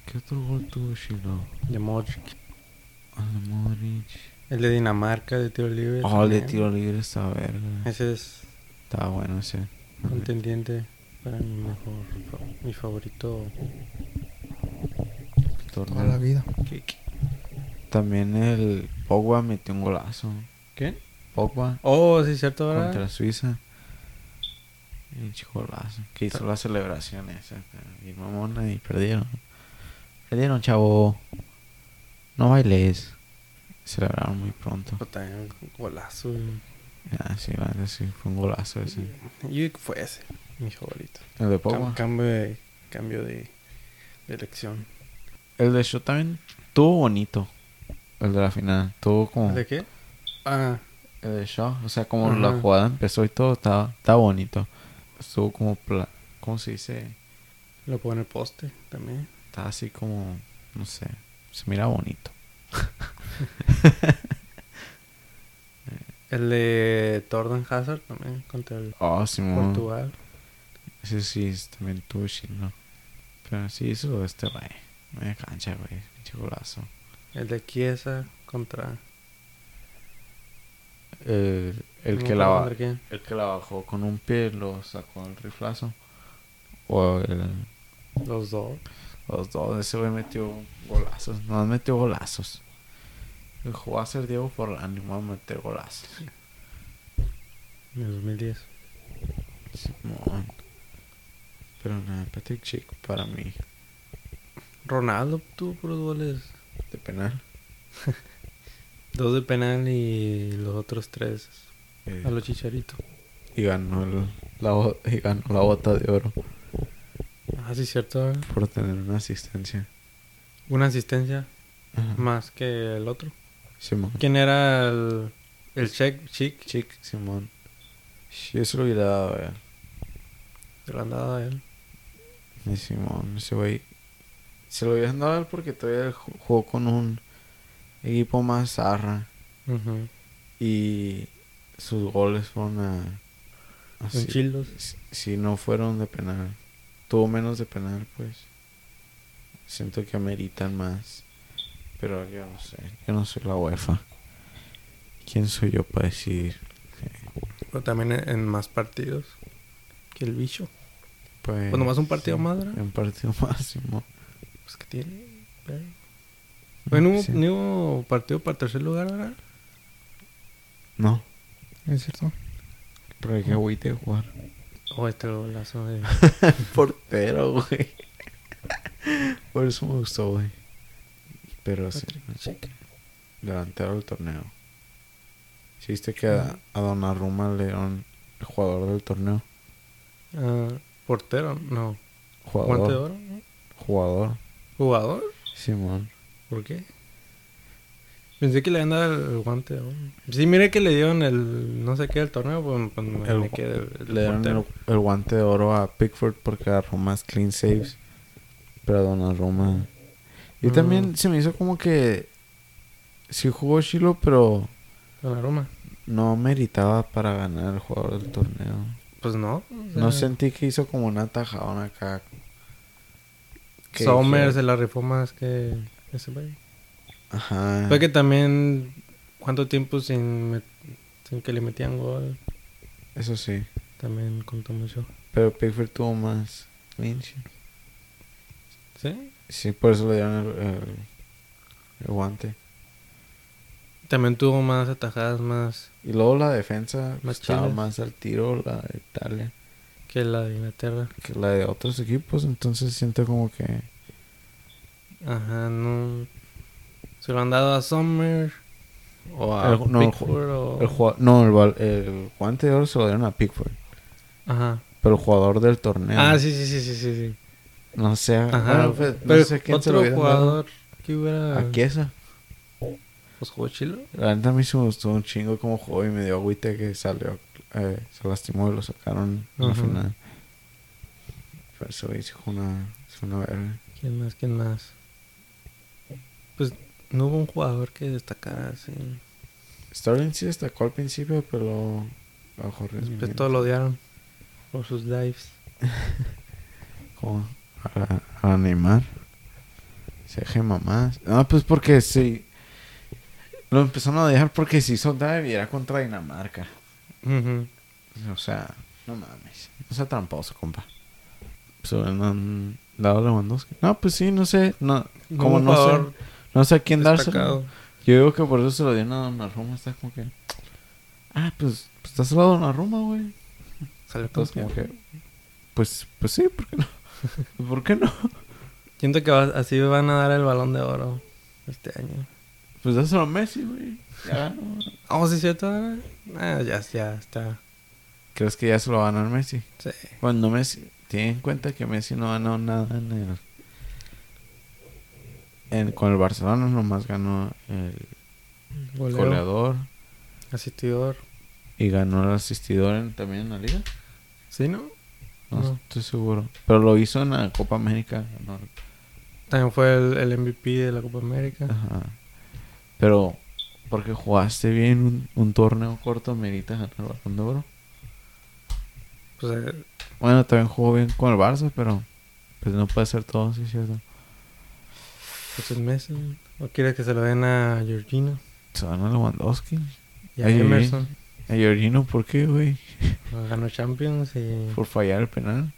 ¿Qué otro gol tuvo Shiloh? De Modric. Ah, de Modric. El de Dinamarca, de tiro libre. Oh, el de tiro libre estaba verga. Ese es Estaba bueno ese. contendiente para mi mejor. Mi favorito. torneo. Toda la vida. kick. También el Pogba metió un golazo. ¿Quién? Pogba Oh, sí, cierto, ¿verdad? contra Suiza. Pinche golazo. Que hizo la celebración esa. Y mamona y perdieron. Perdieron, chavo. No bailes. Celebraron muy pronto. También un golazo. Ah, sí, la sí, fue un golazo ese. Que fue ese, mi favorito. El de Cam- Pogba. cambio de, cambio de, de elección. El de Shaw también Estuvo bonito. El de la final. Estuvo como... ¿De qué? Ah, El de Shaw. O sea, como la jugada empezó y todo. Estaba, estaba bonito. Estuvo como... Pla... ¿Cómo se dice? lo pongo en el poste también. Estaba así como... No sé. Se mira bonito. (laughs) El de Torden Hazard también contra el Oh, Simón. Portugal. Ese sí, es- también tuvo chino. Pero sí hizo este güey. Media cancha, güey. Pinche golazo. El de Chiesa contra... El, el que la el que la bajó con un pie lo sacó el riflazo. O el, Los dos. los dos. Ese güey metió golazos. No metió golazos. El jugó a ser Diego Forlán y va a meter golazos. En el 2010. Simón. Pero nada, Patrick Chick para mí. Ronaldo tuvo puros goles. De penal. (laughs) Dos de penal y los otros tres Eh, a los chicharitos. y ganó el, la, y ganó la bota de oro. Ah, sí, cierto. ¿eh? Por tener una asistencia. Una asistencia Ajá. más que el otro. Simón. ¿Quién era el, el check, chic? Chick, Simón. Si eso lo hubiera dado a él. Se lo han dado a él. Y Simón, ese güey. Se lo hubieran dado a él porque todavía ju- jugó con un equipo más zarra. Y sus goles fueron a. Así- chilos. si, si no fueron de penal. Tuvo menos de penal, pues. Siento que ameritan más. Pero yo no sé. Yo no soy la UEFA. ¿Quién soy yo para decidir? Pero también en, en más partidos que el bicho. Pues. Pues nomás un partido más, ¿verdad? Un partido (laughs) más. Pues que tiene. pero- Bueno, Sí. ni hubo partido para tercer lugar, ¿verdad? No, ¿Es cierto? pero hay que agüite jugar. O este golazo de. (laughs) Portero, güey. Por eso me gustó, güey. Pero sí, delantero del torneo. ¿Sí viste que a, a Donnarumma le dieron el jugador del torneo? Ah, portero, no. Jugador. Guante de oro. ¿no? Jugador. ¿Jugador? Simón. ¿Por qué? Pensé que le habían dado el guante de oro. Sí, mire que le dieron el no sé qué del torneo, pues, pues me, El me quedé el, Le dieron el, el guante de oro a Pickford porque agarró más clean saves. Pero Donnarumma... Y Mm. también se me hizo como que... Sí jugó Chilo, pero Donnarumma. no meritaba para ganar el jugador del torneo. Pues no. o No sentí que hizo como una tajadona acá. Sommer se la rifó más que ese güey. Ajá. Fue que también. ¿Cuánto tiempo sin, met- sin que le metían gol? Eso sí. También contó mucho. Pero Pickford tuvo más clinch. ¿Sí? Sí, por eso le dieron el, el- el guante. También tuvo más atajadas más Y luego la defensa Más estaba más al tiro, la de Italia, que la de Inglaterra. que la de otros equipos. Entonces siento como que... Ajá, no. Se lo han dado a Sommer. O a El- no, el Pickford o... El jugua- no, el, el guante de oro se lo dieron a Pickford. Ajá. Pero el jugador del torneo. Ah, sí, sí, sí, sí, sí. sí. No sé. Ajá. pues, no sé quién se lo otro hubieran dado. jugador que hubiera... A Chiesa. Pues jugó chilo. La neta a mí se me gustó un chingo como jugó y me dio agüite que salió, eh, se lastimó y lo sacaron en la Ajá. final. Pero eso hizo una, hizo una verga. ¿Quién más? ¿Quién más? Pues no hubo un jugador que destacara así. Sterling sí destacó al principio, pero bajó Después todos lo odiaron por sus dives. (laughs) Como a, a Neymar. Se deje mamás. No, pues porque sí. Lo empezaron a dejar porque se hizo dive y era contra Dinamarca. O sea, no mames. No sea tramposo, compa. Pues a Lewandowski. No, pues sí, no sé. No, No como no sé. No sé a quién dárselo. destacado. Yo digo que por eso se lo dieron a Donnarumma. Está como que... Ah, pues, pues dáselo a Donnarumma, güey. Sale campeón. como que... Pues, pues sí, ¿por qué no? (laughs) ¿Por qué no? Siento que va- así van a dar el balón de oro este año. Pues dáselo a Messi, güey. Ya ganó. Oh, sí, cierto. Ah, ya, ya está. ¿Crees que ya se lo va a ganar Messi? Sí. Cuando Messi... Tiene en cuenta que Messi no ganó nada en el... en- con el Barcelona nomás ganó el Goleo, goleador asistidor. y ganó el asistidor en- también en la liga. ¿Sí, no? No, No. estoy seguro. Pero lo hizo en la Copa América. También fue el, el MVP de la Copa América. Ajá. Pero porque jugaste bien un, un torneo corto, merita ganar el balón de oro. Pues eh, Bueno, también jugó bien con el Barça, pero pues no puede ser todo, sí, es cierto. Pues es Messi. ¿O quieres que se lo den a Georgino? Se ganó Lewandowski. Y a. Emerson. A Jorginho, ¿por qué, güey? Ganó Champions y... Por fallar el penal.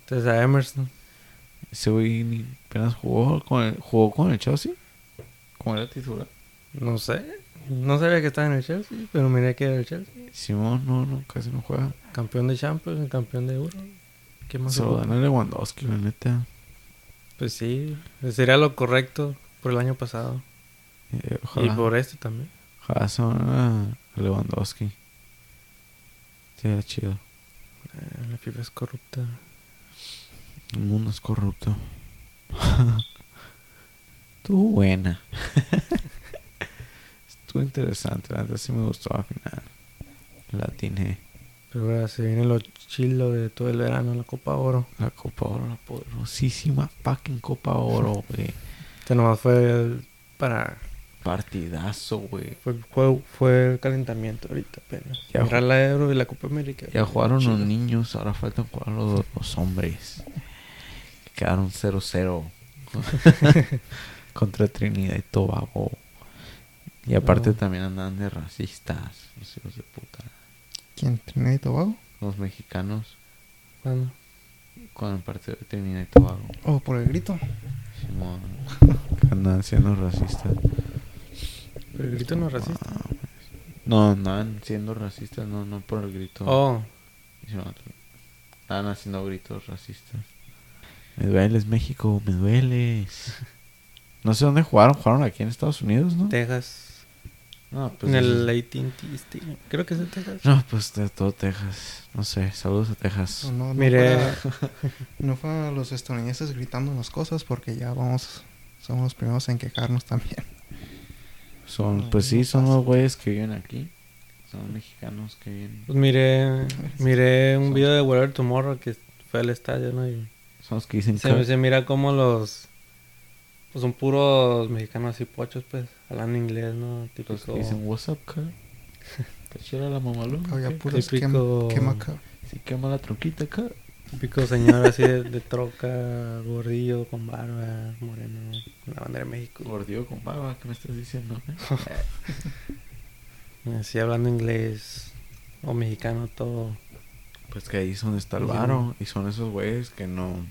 Entonces a Emerson. Ese güey apenas jugó con el, jugó con el Chelsea. Como era titular. No sé. No sabía que estaba en el Chelsea, pero miré que era el Chelsea. Simón, no, no, casi no juega. Campeón de Champions, campeón de Euro. ¿Qué más? Se lo dan a Lewandowski, la neta. Pues sí, sería lo correcto por el año pasado. Eh, Y por este también. ojalá se van a a Lewandowski. Sería chido. Eh, la FIFA es corrupta. El mundo es corrupto. (laughs) Estuvo buena. (laughs) Estuvo interesante. La sí me gustó al final. La atiné. Pero ahora se viene lo chilo de todo el verano, la Copa Oro. La Copa Oro, la poderosísima fucking Copa Oro, (laughs) güey. Este nomás fue el- para... Partidazo, güey. Fue, fue, fue el calentamiento ahorita apenas. Ya la Euro y la Copa América. Ya jugaron los niños, ahora faltan jugar los, los hombres. Quedaron 0-0 (laughs) contra Trinidad y Tobago. Y aparte No. también andan de racistas, los hijos de puta. ¿Quién? ¿Trinidad y Tobago? Los mexicanos Bueno, con el partido de Trinidad y Tobago. Oh, por el grito. Simón, que (laughs) andan siendo racistas. pero el grito no es racista. No, andan siendo racistas, no, no por el grito. Oh, Estaban haciendo gritos racistas. Me dueles, México, me dueles. (laughs) No sé dónde jugaron, jugaron aquí en Estados Unidos, ¿no? Texas. No, pues. en el eso- AT&T Stadium. Creo que es de Texas. No, pues de todo Texas. No sé, saludos a Texas. No, no, no Mire. fuera- (laughs) no fueron los estadounidenses gritándonos cosas porque ya vamos, somos los primeros en quejarnos también. Son, No, pues sí, no son los güeyes que viven aquí. Son mexicanos que viven. Pues miré, miré un Son- video de Whatever Tomorrow que fue al estadio, ¿no? Y Son los que dicen se, que. se mira como los... Pues son puros mexicanos así pochos, pues. Hablando inglés, ¿no? Los Típico... que dicen, what's up, car? ¿Te chira la mamalona? Puros Típico- quema, quema. Si quema la tronquita, car. Típico señor así de, de troca, gordillo, con barba, moreno, con la bandera de México. Gordillo con barba, ¿qué me estás diciendo? eh? (laughs) Así hablando inglés o mexicano todo. Pues que ahí es donde está el Sí. varo. Y son esos güeyes que no.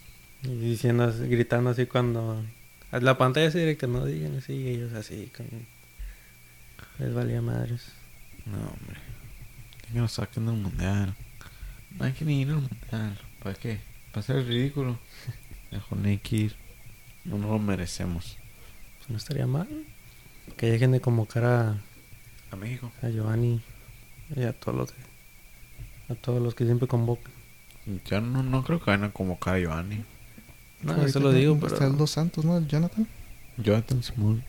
Y diciendo, así- gritando así cuando... La pantalla así directa, no digan así, ellos así, con... Les valía madres. No, hombre. Que nos saquen del mundial. No hay que ni ir al mundial. ¿Para qué? Para el ridículo. (laughs) Mejor hay que ir. No nos lo merecemos. Pues no estaría mal. Que dejen de convocar a, A México. a Giovanni y a todos los que, a todos los que siempre convocan. Yo no, no creo que vayan a convocar a Giovanni. No, eso lo digo, Está el pero Dos Santos, ¿no? El Jonathan. Jonathan Simón.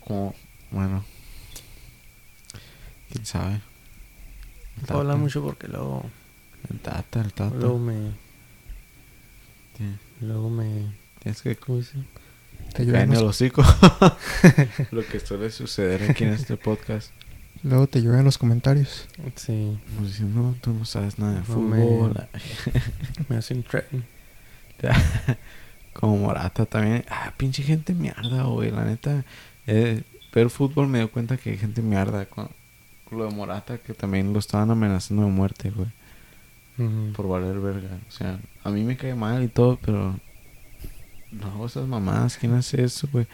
Como, bueno. ¿Quién sabe? no El puedo hablar mucho porque luego, El Tata, el Tata. luego me, luego me, Tienes que ¿cómo dice? Te el los, hocico. (laughs) (laughs) Lo que suele suceder aquí en este podcast. Luego te llueven los comentarios. Sí, Nos dicen, no, tú no sabes nada de No fútbol. (laughs) me hacen threaten. (laughs) Como Morata también. Ah, pinche gente mierda, güey. La neta, eh, ver fútbol me dio cuenta que hay gente mierda. Con, con lo de Morata, que también lo estaban amenazando de muerte, güey. Por valer verga. O sea, a mí me cae mal y todo, pero. No esas mamadas. ¿Quién hace eso, güey?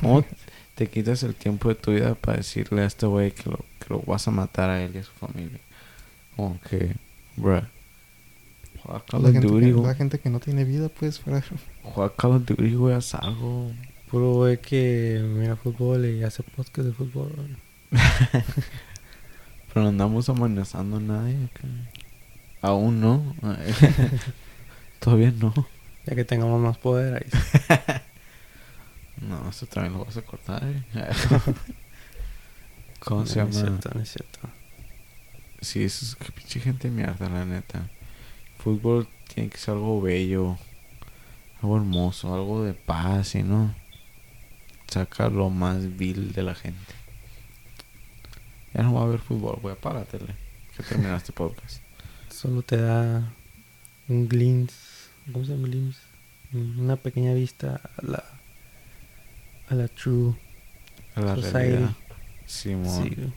¿Cómo (laughs) te quitas el tiempo de tu vida para decirle a este güey que lo, que lo vas a matar a él y a su familia? Como que, bruh. Juega Call of Duty, güey. la gente que no tiene vida, pues, fuera. Juega Call of Duty, güey, haz algo. Puro güey que mira fútbol y hace podcast de fútbol. (laughs) Pero no andamos amenazando a nadie. acá. Aún no. (laughs) (laughs) Todavía no. Ya que tengamos más poder ahí. No, esto también lo vas a cortar, eh. (laughs) ¿Cómo se No, no es llama? cierto, no es cierto. Sí, eso es que pinche gente mierda, la neta. Fútbol tiene que ser algo bello, algo hermoso, algo de paz, y no. Saca lo más vil de la gente. Ya no va a haber fútbol, güey, apágatele. Que termina este podcast. Solo te da un glimpse. ¿Cómo se llama glimpse? Una pequeña vista a la. A la true. A la Society. realidad. Simón.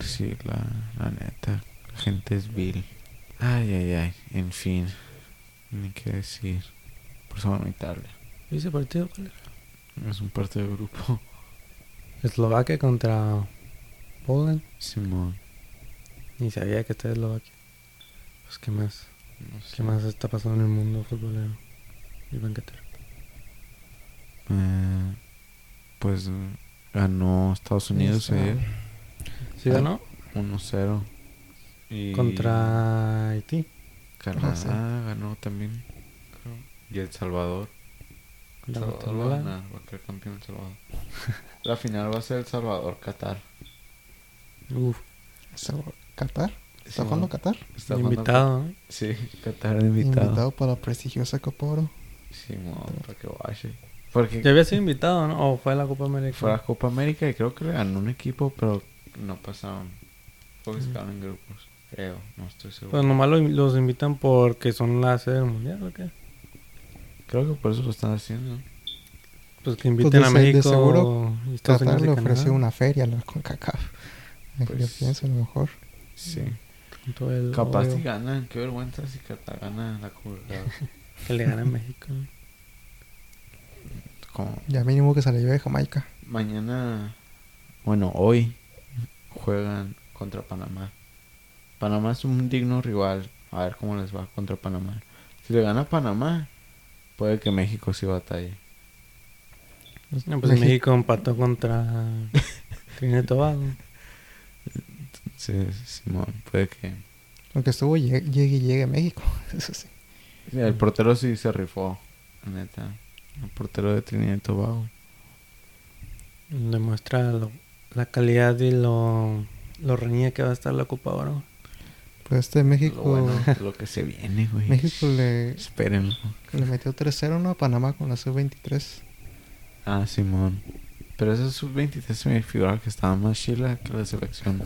Sí, la, la neta. La gente es vil. Ay, ay, ay. En fin. Ni qué decir. Por eso a Italia. ¿Y ese partido cuál era? Es un parte de grupo. Eslovaquia contra Poland. Simón. Ni sabía que está Eslovaquia. Pues qué más. No sé. ¿Qué más está pasando en el mundo futbolero y banquetero? Eh, pues eh, ganó Estados Unidos Está- ayer ¿Sí ganó? 1-0. Y Contra Haití. Canadá Ah, sí. ganó también. creo. Y El Salvador. El Contra Salvador va a ganar, va a quedar campeón El Salvador. (laughs) La final va a ser El Salvador-Qatar. Uf, ¿Está- ¿Qatar? ¿Está jugando Qatar? Está jugando- invitado, ¿no? Sí, Qatar invitado. Invitado para la prestigiosa Copa Oro. Simón, para que vaya. Porque Ya había sido invitado, ¿no? O fue a la Copa América. fue a la Copa América y creo que le ganó un equipo, pero no pasaron. Porque se Mm. quedaron en grupos. Creo, no estoy seguro. Pues nomás lo- los invitan porque son la sede del mundial, ¿o qué? Creo que por eso lo están haciendo. Pues que inviten de a se- de México seguro y Estados Qatar Unidos le ofreció una feria a la CONCACAF. Yo Pues- pienso a lo mejor. Sí. Capaz si ganan. Qué vergüenza si Qatar gana la Copa. (laughs) que le gana a México. Como Ya mínimo que se la lleve de Jamaica. mañana, bueno, hoy juegan contra Panamá. Panamá es un digno rival. A ver cómo les va contra Panamá. Si le gana Panamá, puede que México sí batalle. No, pues México- México empató contra (laughs) Trinidad Tobago. Sí, Simón, puede que. Aunque estuvo llegue, llegue y llegue a México. (laughs) Eso. Sí, El portero sí se rifó, neta. El portero de Trinidad y Tobago. Demuestra lo- la calidad y lo, lo reñida que va a estar la Copa Oro. Pues este México. Lo bueno, lo que se viene, güey. México le, Espérenlo. le metió 3-0 ¿no? a Panamá con la sub-23. Ah, Simón. Pero ese sub-23 se me figuraba que estaba más chila que la selección.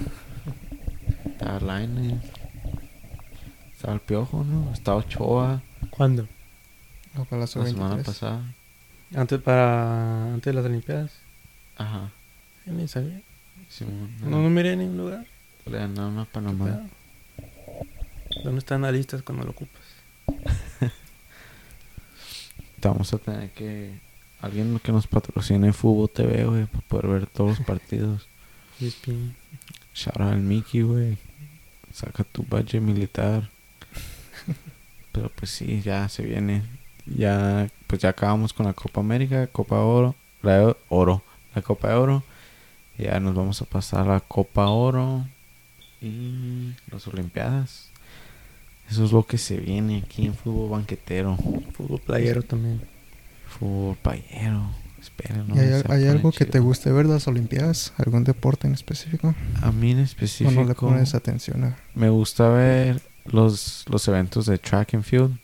Estaba Lainez. Estaba el Piojo, ¿no? Estaba Ochoa. ¿Cuándo? No, para la La semana sub-23. pasada. Antes para antes de las Olimpiadas. Ajá. Yo ni sabía. Simón. No, no miré en ningún lugar. Le ganaron a ¿Qué Panamá. ¿Dónde están las listas cuando lo ocupas? (laughs) Vamos a tener que... Alguien que nos patrocine Fútbol TV, güey, para poder ver todos los partidos. (laughs) Shout out al Mickey, güey. Saca tu budget militar. (laughs) Pero pues sí, ya se viene. Ya, pues ya acabamos con la Copa América, Copa Oro, la de Oro, la Copa de Oro. Ya nos vamos a pasar a la Copa Oro y las Olimpiadas. Eso es lo que se viene aquí en fútbol banquetero, Fútbol playero también. fútbol payero. Esperen, ¿Y hay, hay algo que te guste ver de las Olimpiadas? ¿Algún deporte en específico? A mí en ¿O específico. no le pones atención a...? Me gusta ver los, los eventos de track and field.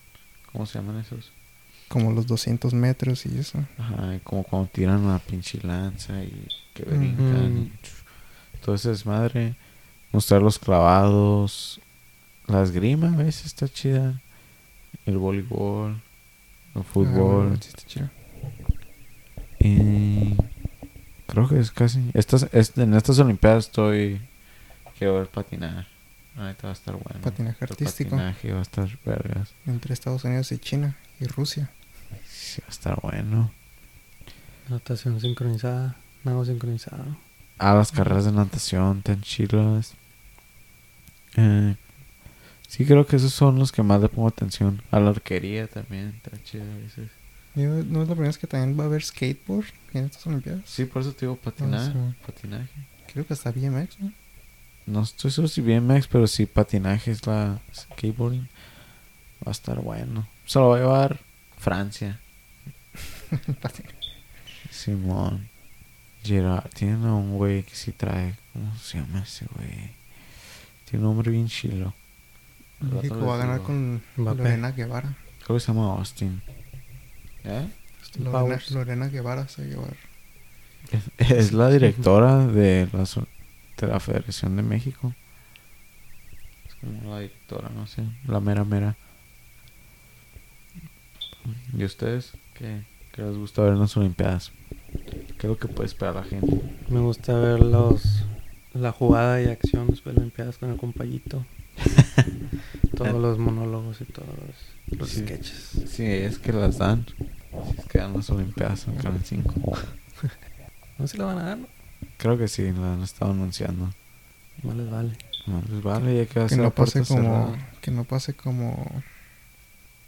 ¿Cómo se llaman esos? Como los 200 metros y eso. Ajá, y como cuando tiran una pinche lanza y que brincan. y ch- Todo ese desmadre. Mostrar los clavados. La esgrima, ¿ves? Está chida. El voleibol. El Ah, fútbol. bueno, sí está chido. Y creo que es casi. Estas, es- en estas Olimpiadas estoy. Quiero ver patinar. Ahorita va a estar bueno. Patinaje El artístico. patinaje va a estar vergas. Entre Estados Unidos y China y Rusia. Sí, va a estar bueno. Natación sincronizada. Nado sincronizado. Ah, las carreras de natación tan chilas. Eh, sí, creo que esos son los que más le pongo atención. A la arquería también, está chida a veces. ¿No es la primera vez que también va a haber skateboard en estas Olimpiadas? Sí, por eso te digo patinar, Ah, sí. patinaje. Creo que hasta BMX, ¿no? No estoy seguro si BMX, pero sí patinaje es la skateboarding. Va a estar bueno. Se lo va a llevar Francia. (laughs) Simón. Gerard. Tiene a un güey que sí trae. ¿Cómo se llama ese güey? Tiene un nombre bien chilo. México va a ganar con Mbappé. Lorena Guevara. Creo que se llama Austin. ¿Eh? Lorena, Guevara se va a llevar. Es, es la directora de la, so- de la Federación de México. Es como la directora, no sé. La mera mera. ¿Y ustedes? ¿Qué, qué les gusta ver en las Olimpiadas? ¿Qué es lo que puede esperar la gente? Me gusta ver los la jugada y acción de las Olimpiadas con el compayito. (laughs) todos los monólogos y todos los, los Sí. sketches. Sí, es que las dan. Si es que dan las Olimpiadas en Canal (laughs) 5. No se la van a dar, ¿no? Creo que sí, la han estado anunciando. No les vale. No, pues vale, ya que va a Que ser no pase como. cerrada. Que no pase como.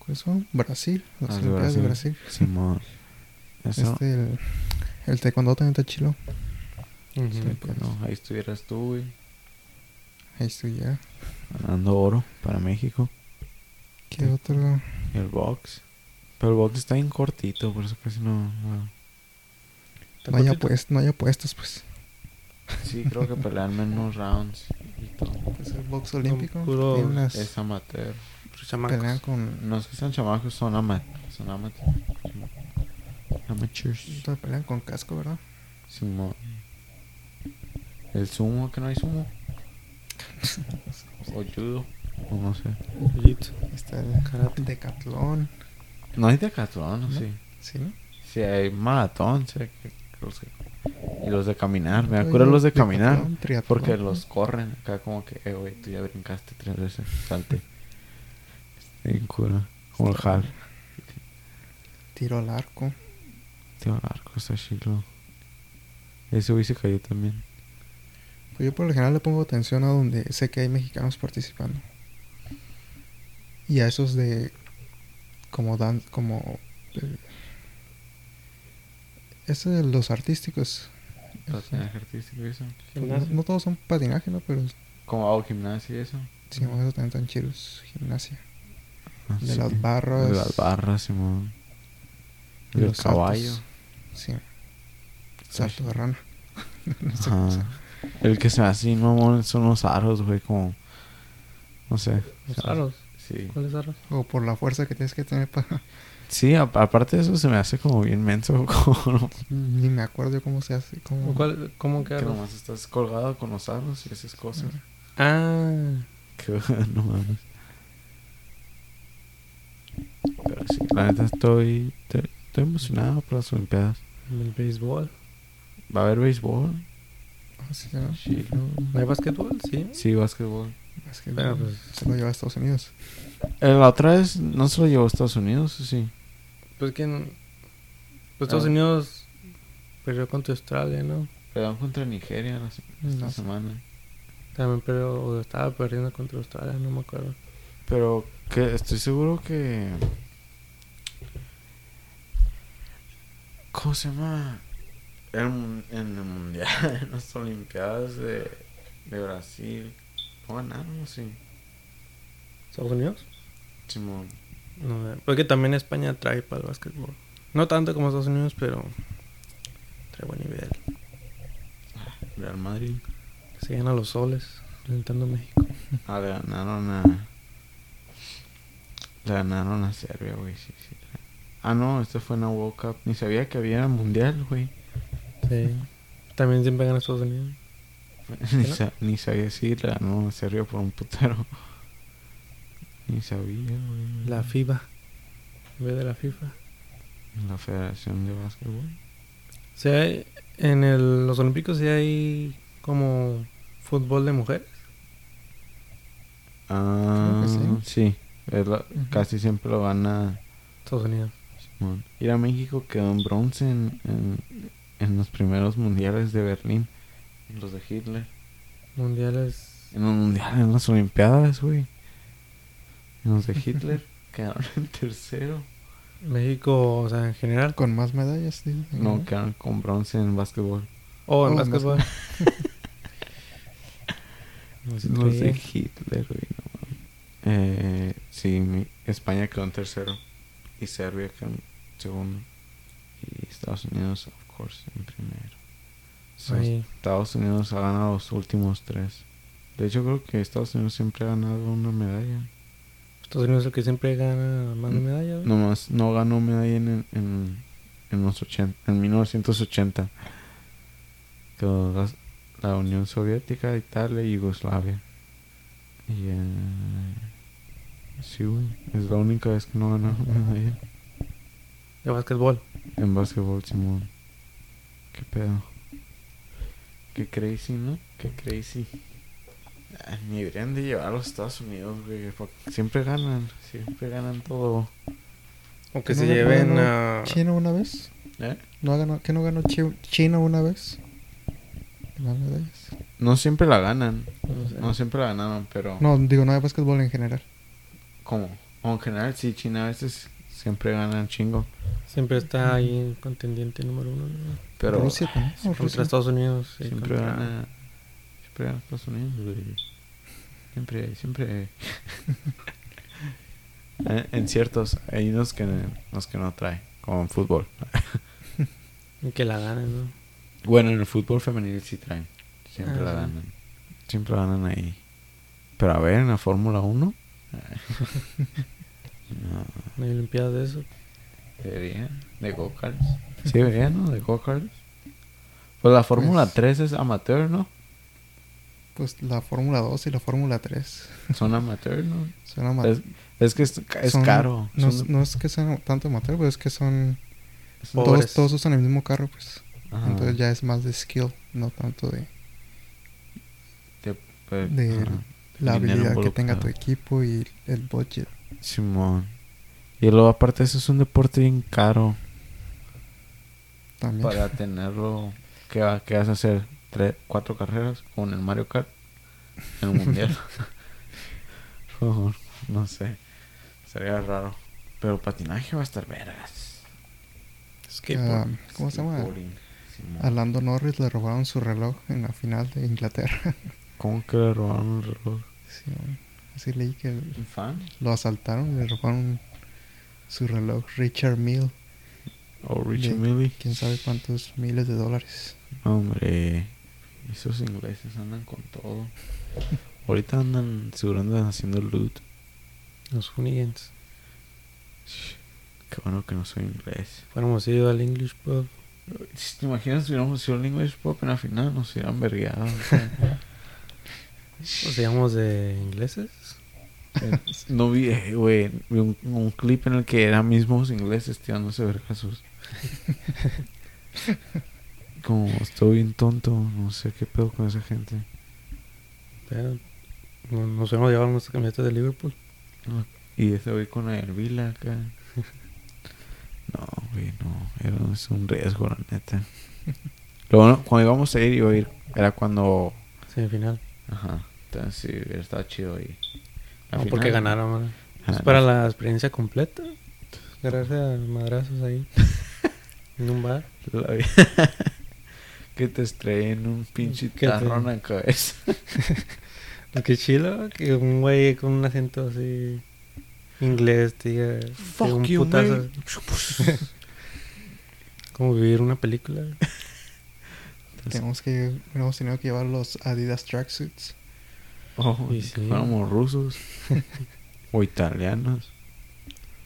¿Cuáles son? Brasil. Las Ah, de Olimpiadas de Brasil. Simón. Eso. Este, el, el taekwondo también está chilo. Sí, pues no, ahí estuvieras tú, güey. Ahí estoy ya. Ganando oro para México. ¿Qué otro? Y el box. Pero el box está bien cortito, por eso casi no. no- ¿Está No hay, cortito? apuestas, no hay apuestas, pues. Sí, creo que pelean menos rounds. Y todo. Es el box olímpico. Es amateur. Chamacos. pelean con. No es que sean chamacos, son amateurs. Son amateurs. Amateurs. Pelean con casco, ¿verdad? Simón. El sumo, que no hay sumo. (laughs) O judo. O no sé. Está el Karate. decatlón. No hay decatlón, ¿no? Sí. ¿Sí, no? Sí, hay maratón, sé que- que los que- y los de caminar. Me acuerdo los de caminar. triatlón, Porque ¿no? los corren acá como que, eh, güey, tú ya brincaste tres veces. Salte. Bien cura. Como el Hal. Tiro al arco. Tío, el arco está chido. Ese güey se cayó también. Pues yo por lo general le pongo atención a donde sé que hay mexicanos participando. Y a esos de. Como dan. Como. eh, ese de los artísticos. Patinaje artístico eso. no, todos son patinaje, ¿no? Pero Como hago gimnasia y eso. sí, no, esos también están chidos. Gimnasia. Ah, De sí. las barras. De las barras, Simón. y Del los saltos. caballo. Sí. Salto de rana. (laughs) no sé Ajá. El que se ve así, no, son los aros, güey, como... No sé. Los hace- aros. Sí. ¿Cuáles aros? O por la fuerza que tienes que tener para... (laughs) Sí, a- aparte de eso se me hace como bien menso, (laughs) como no- Ni me acuerdo cómo se hace. Cómo... ¿Cuál, ¿Cómo que que nomás estás colgado con los aros y esas cosas. Ah, Que no mames. Pero sí, la neta estoy, estoy, estoy emocionado por las Olimpiadas. el béisbol. ¿Va a haber béisbol? Ah, sí, ¿no? Sí. ¿No hay básquetbol? Sí. Sí, básquetbol. Pero, pues- se lo lleva a Estados Unidos. Eh, La otra vez no se lo llevó a Estados Unidos, ¿o sí. Pues que... Pues Estados Ah. Unidos perdió contra Australia, ¿no? Pelearon contra Nigeria la sé. semana. También pero o estaba perdiendo contra Australia, no me acuerdo. Pero que estoy seguro que. ¿Cómo se llama? En el mundial, (laughs) en las Olimpiadas de, de Brasil. ¿No ganaron sí? ¿Estados Unidos? Simón. No, eh, porque también España trae para el básquetbol. No tanto como Estados Unidos, pero trae buen nivel. Real Madrid. Se a los soles, presentando México. Ah, le ganaron a. Ganaron a Serbia, güey. Sí, sí. Ah, no, este fue en la World Cup. Ni sabía que había mundial, güey. Sí. También siempre gana Estados Unidos. (laughs) ni, no? sa- ni sabía si le ganó a Serbia por un putero. Ni sabía, güey. La FIBA. En vez de la FIFA. La Federación de Básquetbol. O sea, en el- los Olímpicos sí hay como fútbol de mujeres. Ah, sí. Es la-. Casi siempre lo gana Estados Unidos. Simón. Ir a México quedó en bronce en, en, en los primeros mundiales de Berlín. En los de Hitler. Mundiales. En los mundiales, en las Olimpiadas, güey. En los de (laughs) Hitler quedaron en tercero. México, o sea, en general. Con más medallas, sí. No, quedaron con bronce en básquetbol. O en Oh, en básquetbol. (laughs) No Los de. Hitler, güey. No. Eh, sí, mi- España quedó en tercero. y Serbia que en segundo. Y Estados Unidos, of course, en primero. So. Estados Unidos ha ganado los últimos tres. De hecho, creo que Estados Unidos siempre ha ganado una medalla. Estados Unidos es el que siempre gana más de medallas. güey. Nomás no ganó medalla en, en, en, los 80, en 1980. Quedó la, la Unión Soviética, Italia y Yugoslavia. Y eh, sí, güey. Es la única vez que no ganó medalla. De básquetbol. En básquetbol, Simón. Qué pedo. Qué crazy, ¿no? Qué crazy. Ni deberían de llevar a los Estados Unidos, güey. porque Siempre ganan. Siempre ganan todo. O que ¿No se lleven a... ¿China una vez? ¿Eh? ¿No ganó, ¿Qué no ganó Chi- China una vez? No siempre la ganan. No sé. No siempre la ganaron, pero... No, digo, no de básquetbol en general. ¿Cómo? O en general, sí, China a veces siempre ganan chingo. Siempre está ahí en contendiente número uno. ¿no? Pero Rusia también. ¿no? Contra Rusia. Estados Unidos. siempre contra- gana... Siempre gana Estados Unidos, güey. Siempre, siempre... (laughs) Eh, en ciertos, hay unos que, los que no trae, como en fútbol. Y que la ganen, ¿no? Bueno, en el fútbol femenil sí traen. Siempre Ah, la sí. ganan. Siempre la ganan ahí. Pero a ver, en la Fórmula 1. No, No (laughs) hay olimpiadas de eso. debería. De go-karts. Sí, debería, ¿no? De go-karts. Pues la Fórmula Pues- 3 es amateur, ¿no? Pues la Fórmula 2 y la Fórmula 3. Son amateur, ¿no? Son ama- Es, es que es, es son- caro. No, Son- es- no es que sean tanto amateur, pero es que son... Pobres. Todos, todos usan el mismo carro, pues. ajá, Entonces ya es más de skill, no tanto de de- pues, de ajá, la habilidad que tenga tu equipo y el budget. Simón. Y luego aparte eso es un deporte bien caro. También. para tenerlo ¿qué, va- qué vas a hacer? ¿Tres, cuatro carreras con el Mario Kart en el mundial (laughs) no sé sería raro pero patinaje va a estar vergas Skateboard. Ah, ¿Cómo se llama? Simón. A Lando Norris le robaron su reloj en la final de Inglaterra. ¿Cómo que le robaron el reloj? Sí, así leí que ¿un fan? lo asaltaron y le robaron su reloj Richard Mille. o Richie De- Millie Quién sabe cuántos miles de dólares. hombre esos ingleses andan con todo (laughs) ahorita andan seguro andan haciendo loot Los hooligans. qué bueno que no soy inglés Fuéramos ido al English Pub. ¿Te imaginas si hubiéramos sido el English Pop en la final? Nos hubieran vergueado. (laughs) seamos de ingleses. (laughs) no vi, güey, vi un, un clip en el que eran mismos ingleses tirándose vergazos. (laughs) Como estoy bien tonto, no sé qué pedo con esa gente. Pero no- nos hemos llevado nuestra camiseta de Liverpool. Y ese güey con el Vila acá. (laughs) No, güey, no. Era, es un riesgo, la neta. Lo bueno, cuando íbamos a ir, iba a ir. Era cuando. Semifinal. Ajá. Entonces sí, hubiera estado chido ahí. La No, porque ganaron, Es para la experiencia completa. Agarrarse a madrazos ahí. (laughs) en un bar. (laughs) Que te estrellen un pinche tarro en la cabeza. (laughs) Lo que chilo, que un güey con un acento así inglés te diga Fuck un you, putazo. Como vivir una película. Tenemos que, hemos tenido que llevar los Adidas tracksuits. Oh, Y sí. que fuéramos rusos. o italianos.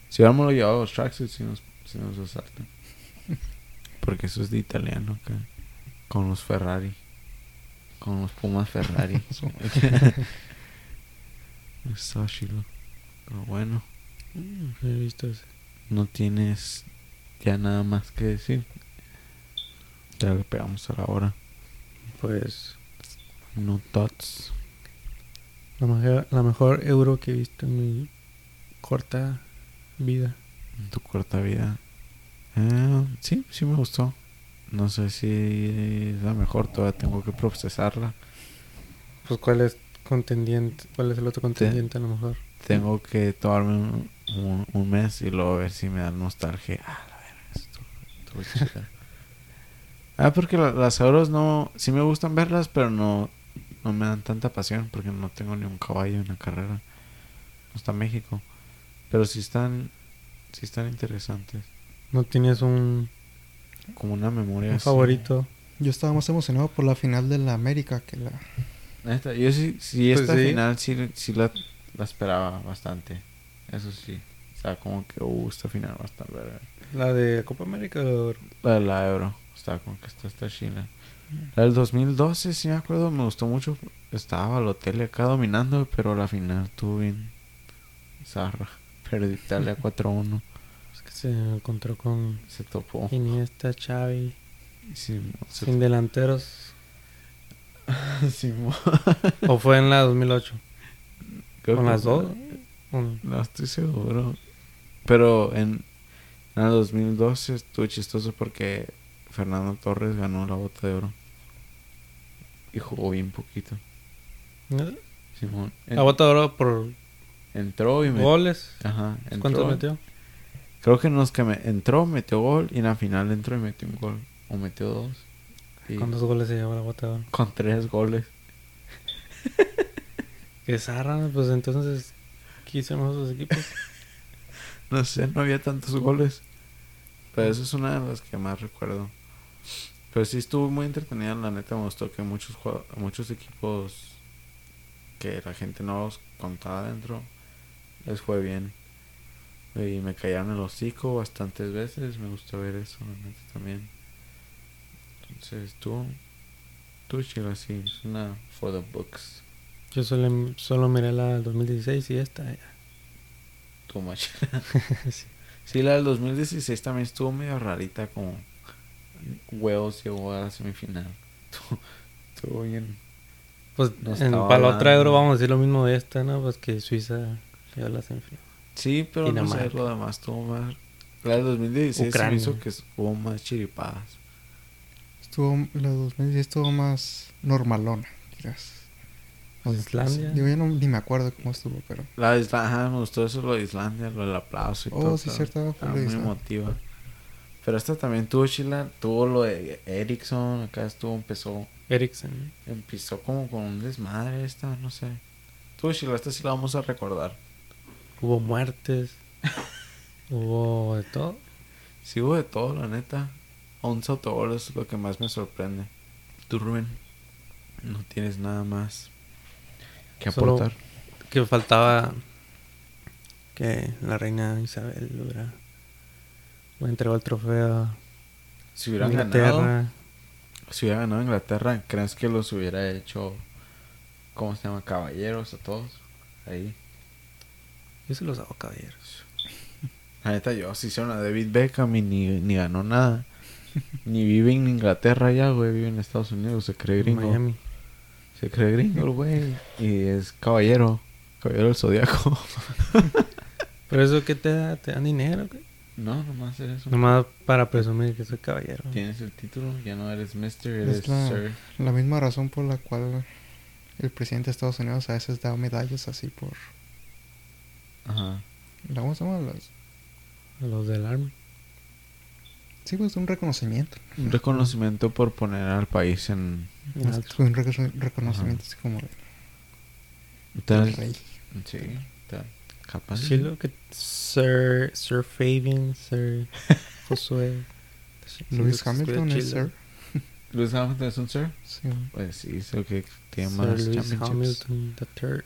Si hubiéramos llevado los tracksuits, si nos, si nos asaltan. Porque eso es de italiano acá. Con los Ferrari. Con los Pumas Ferrari. (laughs) (laughs) Está chido. Pero bueno, Mm, no tienes ya nada más que decir. Ya le pegamos a la hora. Pues No thoughts. La mejor, la mejor euro que he visto en mi corta vida. En tu corta vida. Eh, sí, sí me gustó. No sé si es la mejor, todavía tengo que procesarla. Pues cuál es contendiente, cuál es el otro contendiente a lo mejor. Tengo que tomarme un, un- un mes y luego ver si me da nostalgia. Ah, la verga, esto, (laughs) chida. ah, porque la- las euros no... Sí me gustan verlas, pero no, no me dan tanta pasión porque no tengo ni un caballo en la carrera. No está México. Pero sí están sí están interesantes. ¿No tienes un, Como una memoria un así. favorito? Yo estaba más emocionado por la final de la América que la... Neta, yo sí, sí Pues esta sí. final sí, sí la, la esperaba bastante. Eso sí. O sea, como que, uh, esta final va a estar verga. ¿La de Copa América o La de la Euro. Estaba como que está esta China. La del 2012, sí me acuerdo, me gustó mucho. Estaba al hotel acá dominando, pero la final estuvo bien. Zarra. (laughs) Perdí Italia (laughs) 4-1. es que se encontró con Se topó. Iniesta, Xavi, Sí, se sin delanteros? (laughs) Sí, mo- ¿O fue en la 2008? creo ¿Con las dos? Un- No estoy seguro. Pero en, en el 2012 estuvo chistoso porque Fernando Torres ganó la bota de oro. Y jugó bien poquito. ¿no? Simón. En- oro por entró y metió. goles. Ajá. entró. ¿Cuántos metió? Creo que en los que me entró, metió gol. Y en la final entró y metió un gol. O metió dos. Y ¿Cuántos goles se llevó de oro? con tres goles. (laughs) Que zarra, pues entonces, ¿qué hicieron esos equipos? (laughs) No sé, no había tantos goles. Pero eso es una de las que más recuerdo. Pero sí estuvo muy entretenida, la neta me gustó que muchos muchos equipos que la gente no los contaba dentro les fue bien. Y me callaron el hocico bastantes veces, me gustó ver eso, la neta también. Entonces estuvo, estuvo chido así, es una for the books, Yo solo, solo miré la del 2016 y esta. ya. too much. Sí. (laughs) (laughs) Sí, la del 2016 también estuvo medio rarita, como huevos llegó a la semifinal. (laughs) Estuvo, estuvo bien. Pues No en- para la otra euro vamos a decir lo mismo de esta, ¿no? Pues que Suiza llegó a la semifinal. Sí, pero no sé, lo demás estuvo más. La del 2016 se me Ucrania. hizo que hubo más chiripadas. Estuvo, la 2016 estuvo más normalona, quizás. O Islandia. Digo, ya no, ni me acuerdo cómo estuvo, pero... La de Islandia, ajá, me gustó eso, lo de Islandia, lo del aplauso y Oh, todo. sí, estaba- cierto, fue de muy Islandia. emotiva. Pero esta también tuvo chila, tuvo lo de Ericsson, acá estuvo, empezó, Eriksen. empezó como con un desmadre esta, no sé. Tuvo chila, esta sí la vamos a recordar. Hubo muertes. (laughs) hubo de todo. Sí hubo de todo, la neta. 11 autogoles es lo que más me sorprende. Tú, Rubén, no tienes nada más que Solo- aportar. Que faltaba que la reina Isabel hubiera le entregó el trofeo Si hubieran Inglaterra. ganado, si hubiera ganado Inglaterra, ¿crees que los hubiera hecho, cómo se llama, caballeros a todos? Ahí. Yo se los hago caballeros. (laughs) La neta, yo si hicieron a David Beckham y ni, ni ganó nada. ni vive en Inglaterra ya, güey, vive en Estados Unidos, se cree gringo. Miami. Se cree gringo, el güey. Y es caballero, caballero del zodiaco. (laughs) Pero eso que te da, te dan dinero, güey? No, nomás es eso. Nomás para presumir que soy caballero. Tienes el título, ya no eres Mister, eres Es la, Sir. la misma razón por la cual el presidente de Estados Unidos a veces da medallas así por... Ajá. ¿la- ¿Cómo se llama? Las- Los del Army. Sí, pues un reconocimiento. Un reconocimiento por poner al país en... en Es alto. un reco- reconocimiento así como de- Tal, rey. sí, tal. Capaz. Sí, lo que Sir, Sir Fabian, Sir (laughs) Josué. Luis Hamilton es. Sir. (laughs) ¿Luis Hamilton es un Sir? Sí. Pues sí, es el que tiene Sir más Lewis championships. Hamilton the third.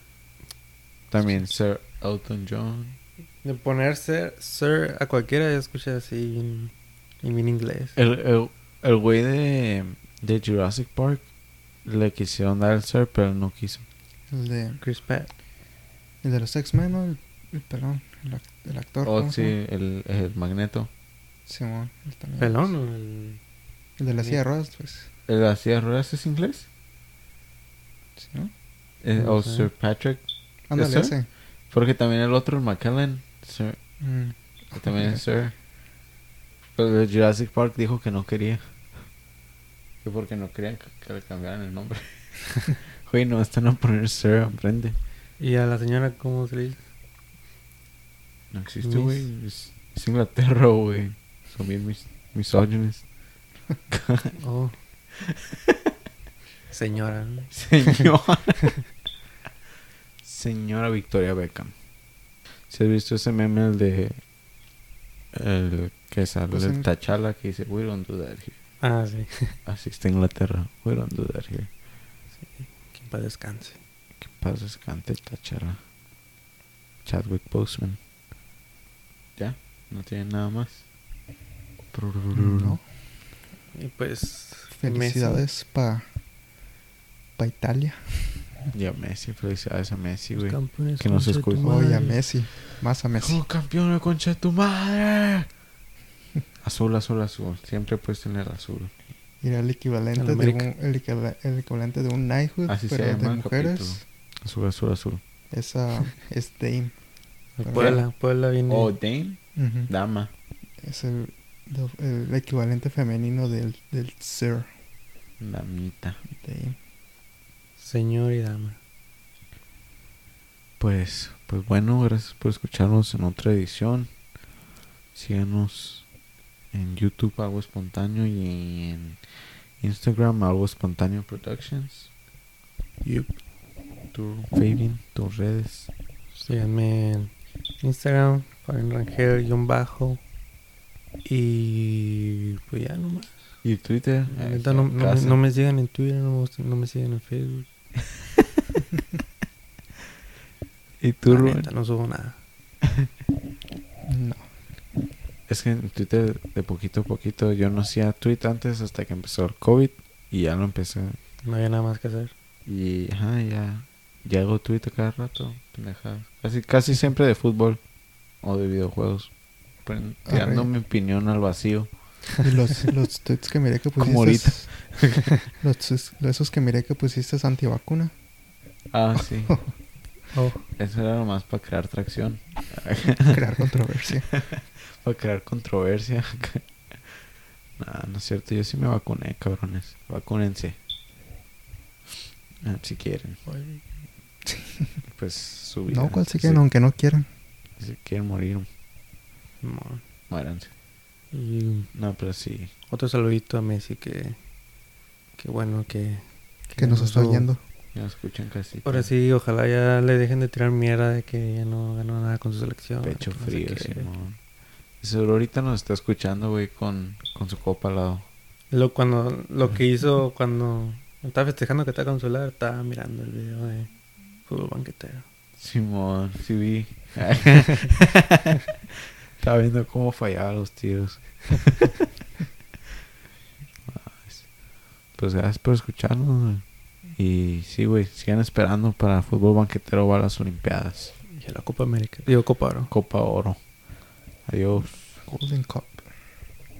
También Sir Elton John. De poner Sir, Sir a cualquiera ya escucha así en, en inglés. El, el, el güey de, de Jurassic Park le quisieron dar el Sir, pero no quiso. El de, Chris Pratt. el de los X-Men, ¿no? El, el pelón, el, ac- el actor. Oh, ¿cómo sí, el, el Magneto. Simón, él también. Pelón o el... El de la silla de ruedas, pues. ¿El de la silla de ruedas es inglés? ¿Sí, no? Eh, No o sé. Sir Patrick. Ándale, ese. Porque también el otro, el McKellen, Sir, Mm. también es Sir. Pero el de Jurassic Park dijo que no quería. Que porque no querían que, que le cambiaran el nombre. (laughs) Güey, no están a poner Sir enfrente. Y a la señora, ¿cómo se le dice? No existe, güey. Es, es Inglaterra, güey. Son bien mis, misóginos. (laughs) Oh. Señora. (laughs) Señora. Señora Victoria Beckham. Si has visto ese meme el de El que sale Pues el Tachala que dice, we don't do that here. Ah, sí. (laughs) Así está Inglaterra, we don't do that here. Que en paz descanse. Que pasa cante Tachala. Chadwick Boseman. ¿Ya? ¿No tiene nada más? No. Y pues. Felicidades para pa Italia. (laughs) Y a Messi, felicidades a Messi, güey. Que nos escucha. Oye, a. Messi. Más a Messi. ¡Oh, campeón de concha de tu madre! (laughs) azul, azul, azul. Siempre puedes tener azul. Era el equivalente, Al de un, el, equiva- el equivalente de un knighthood, Así se pero llama de mujeres. capítulo. Azul, azul, azul. Esa (laughs) es Dame. Puebla, Puebla viene. Oh, Dame. Dama. Es el, el equivalente femenino del, del Sir. Damita. Dame. Señor y dama. Pues, pues bueno, gracias por escucharnos en otra edición. Síganos en YouTube Algo Espontáneo y en Instagram Algo Espontáneo Productions. Yup. Tu Fabian, tus redes. Síganme en Instagram, Fabián Rangel, guion bajo. Y pues ya nomás. Y Twitter. La neta, no, no me, no me sigan en Twitter, no me, no me sigan en Facebook. (laughs) Y tú, La Rubén. neta, no subo nada. No. Es que en Twitter de poquito a poquito yo no hacía tweet antes hasta que empezó el COVID y ya lo empecé. No había nada más que hacer. Y ajá, ya, ya hago a cada rato, pendejadas. Casi, casi siempre de fútbol o de videojuegos. Tirando mi opinión al vacío. Y los, los (laughs) tweets que miré que pusiste. Como ahorita. (laughs) Los, (laughs) esos que miré que pusiste es antivacuna. Ah, sí. Oh, Eso era nomás para crear tracción. Crear controversia. para crear controversia. Nah, no es cierto. Yo sí me vacuné, cabrones. Vacúnense. Ah, si quieren. (laughs) Pues su vida. No, cual quieren, aunque no quieran. Si quieren morir, muéranse. Y No, pero sí. otro saludito a Messi que... Que bueno que... Que nos está oyendo. Ya escuchan casi. Ahora sí, ojalá ya le dejen de tirar mierda de que ya no ganó nada con su selección. Pecho que no sé frío, qué. Simón. Seguro ahorita nos está escuchando, güey, con, con su copa al lado. Lo, cuando, lo que hizo cuando estaba festejando que estaba con su celular, estaba mirando el video de fútbol banquetero. Simón, sí vi. (laughs) Estaba viendo cómo fallaba los tiros. (laughs) Pues gracias por escucharnos. Y sí, güey, sigan esperando para fútbol banquetero va a las Olimpiadas. Y a la Copa América. Digo, Copa Oro. Copa Oro. Adiós. Golden Cup.